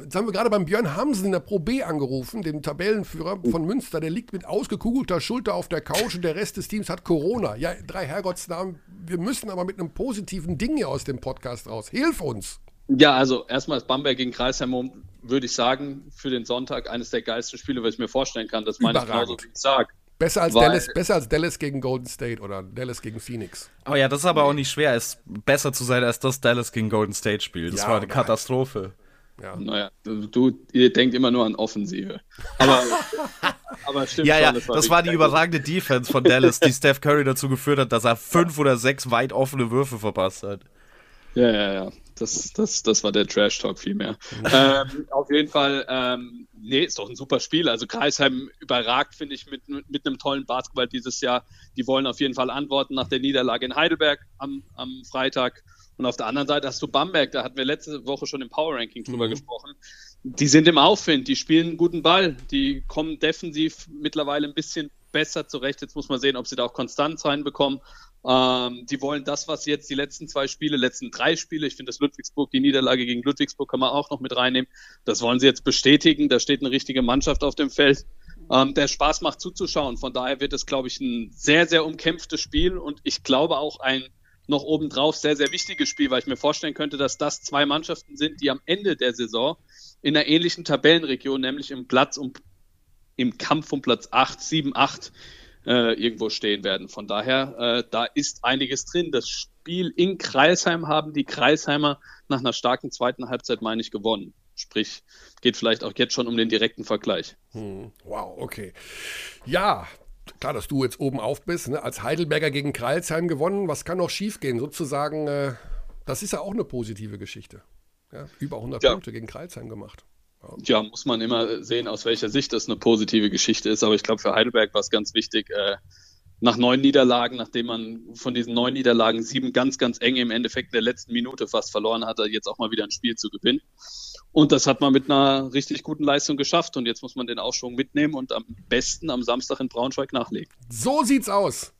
Jetzt haben wir gerade beim Björn Hamsen in der Pro B angerufen, dem Tabellenführer von Münster. Der liegt mit ausgekugelter Schulter auf der Couch und der Rest des Teams hat Corona. Ja, drei Herrgottsnamen. Wir müssen aber mit einem positiven Ding hier aus dem Podcast raus. Hilf uns! Ja, also erstmal ist Bamberg gegen Kreisheim, würde ich sagen, für den Sonntag eines der geilsten Spiele, was ich mir vorstellen kann. Das meine ich genauso, wie ich sage. Besser als, Dallas, besser als Dallas gegen Golden State oder Dallas gegen Phoenix. Aber ja, das ist aber auch nicht schwer, es besser zu sein als das Dallas gegen Golden State Spiel. Das ja, war eine Katastrophe. Ja. Naja, du, ihr denkt immer nur an Offensive. Aber, aber stimmt ja, schon, ja, das war, das war die überragende Defense von Dallas, die Steph Curry dazu geführt hat, dass er fünf oder sechs weit offene Würfe verpasst hat. Ja, ja, ja. Das, das, das war der Trash-Talk vielmehr. ähm, auf jeden Fall, ähm, nee, ist doch ein super Spiel. Also Kreisheim überragt, finde ich, mit, mit einem tollen Basketball dieses Jahr. Die wollen auf jeden Fall antworten nach der Niederlage in Heidelberg am, am Freitag. Und auf der anderen Seite hast du Bamberg, da hatten wir letzte Woche schon im Power Ranking drüber mhm. gesprochen. Die sind im Aufwind, die spielen einen guten Ball, die kommen defensiv mittlerweile ein bisschen besser zurecht. Jetzt muss man sehen, ob sie da auch Konstanz reinbekommen. Ähm, die wollen das, was jetzt die letzten zwei Spiele, letzten drei Spiele, ich finde das Ludwigsburg, die Niederlage gegen Ludwigsburg kann man auch noch mit reinnehmen. Das wollen sie jetzt bestätigen. Da steht eine richtige Mannschaft auf dem Feld. Ähm, der Spaß macht zuzuschauen. Von daher wird es, glaube ich, ein sehr, sehr umkämpftes Spiel und ich glaube auch ein noch obendrauf sehr, sehr wichtiges Spiel, weil ich mir vorstellen könnte, dass das zwei Mannschaften sind, die am Ende der Saison in einer ähnlichen Tabellenregion, nämlich im Platz um, im Kampf um Platz 8, 7, 8 äh, irgendwo stehen werden. Von daher, äh, da ist einiges drin. Das Spiel in Kreisheim haben die Kreisheimer nach einer starken zweiten Halbzeit, meine ich, gewonnen. Sprich, geht vielleicht auch jetzt schon um den direkten Vergleich. Hm, wow, okay. Ja, klar, dass du jetzt oben auf bist, ne? als Heidelberger gegen Kreilsheim gewonnen, was kann noch schiefgehen? Sozusagen, äh, das ist ja auch eine positive Geschichte. Ja? Über 100 ja. Punkte gegen Kreilsheim gemacht. Ja. ja. muss man immer sehen, aus welcher Sicht das eine positive Geschichte ist. Aber ich glaube, für Heidelberg war es ganz wichtig, äh, nach neun Niederlagen, nachdem man von diesen neun Niederlagen sieben ganz, ganz eng im Endeffekt in der letzten Minute fast verloren hatte, jetzt auch mal wieder ein Spiel zu gewinnen. Und das hat man mit einer richtig guten Leistung geschafft. Und jetzt muss man den Aufschwung mitnehmen und am besten am Samstag in Braunschweig nachlegen. So sieht's aus.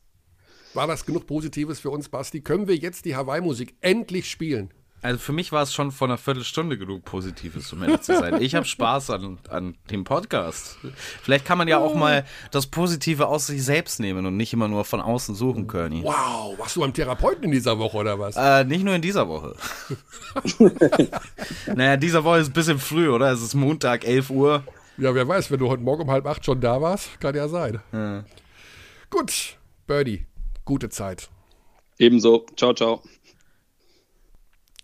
War das genug Positives für uns, Basti? Können wir jetzt die Hawaii-Musik endlich spielen? Also für mich war es schon vor einer Viertelstunde genug Positives, um ehrlich zu sein. Ich habe Spaß an, an dem Podcast. Vielleicht kann man ja auch mal das Positive aus sich selbst nehmen und nicht immer nur von außen suchen, Körny. Wow, warst du beim Therapeuten in dieser Woche oder was? Äh, nicht nur in dieser Woche. naja, dieser Woche ist ein bisschen früh, oder? Es ist Montag, 11 Uhr. Ja, wer weiß, wenn du heute Morgen um halb acht schon da warst, kann ja sein. Ja. Gut, Birdie, gute Zeit. Ebenso. Ciao, ciao.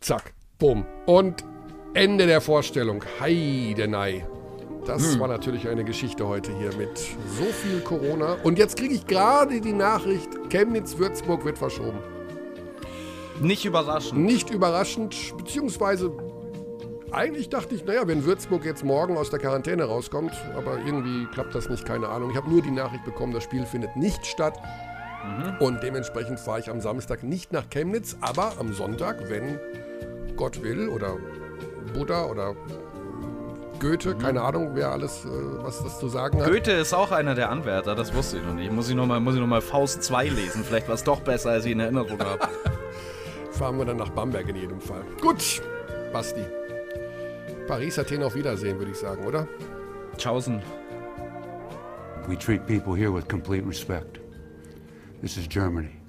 Zack, bumm. Und Ende der Vorstellung. Heidenei. Das hm. war natürlich eine Geschichte heute hier mit so viel Corona. Und jetzt kriege ich gerade die Nachricht, Chemnitz-Würzburg wird verschoben. Nicht überraschend. Nicht überraschend, beziehungsweise eigentlich dachte ich, naja, wenn Würzburg jetzt morgen aus der Quarantäne rauskommt, aber irgendwie klappt das nicht, keine Ahnung. Ich habe nur die Nachricht bekommen, das Spiel findet nicht statt. Mhm. Und dementsprechend fahre ich am Samstag nicht nach Chemnitz, aber am Sonntag, wenn Gott will oder Buddha oder Goethe, mhm. keine Ahnung, wer alles äh, was das zu sagen hat. Goethe ist auch einer der Anwärter, das wusste ich noch nicht. Muss ich nochmal noch, Faust 2 lesen, vielleicht war es doch besser, als ich in Erinnerung habe. Fahren wir dann nach Bamberg in jedem Fall. Gut, Basti. Paris, Athen auf Wiedersehen, würde ich sagen, oder? Tschaußen. We treat people here with complete respect. This is Germany.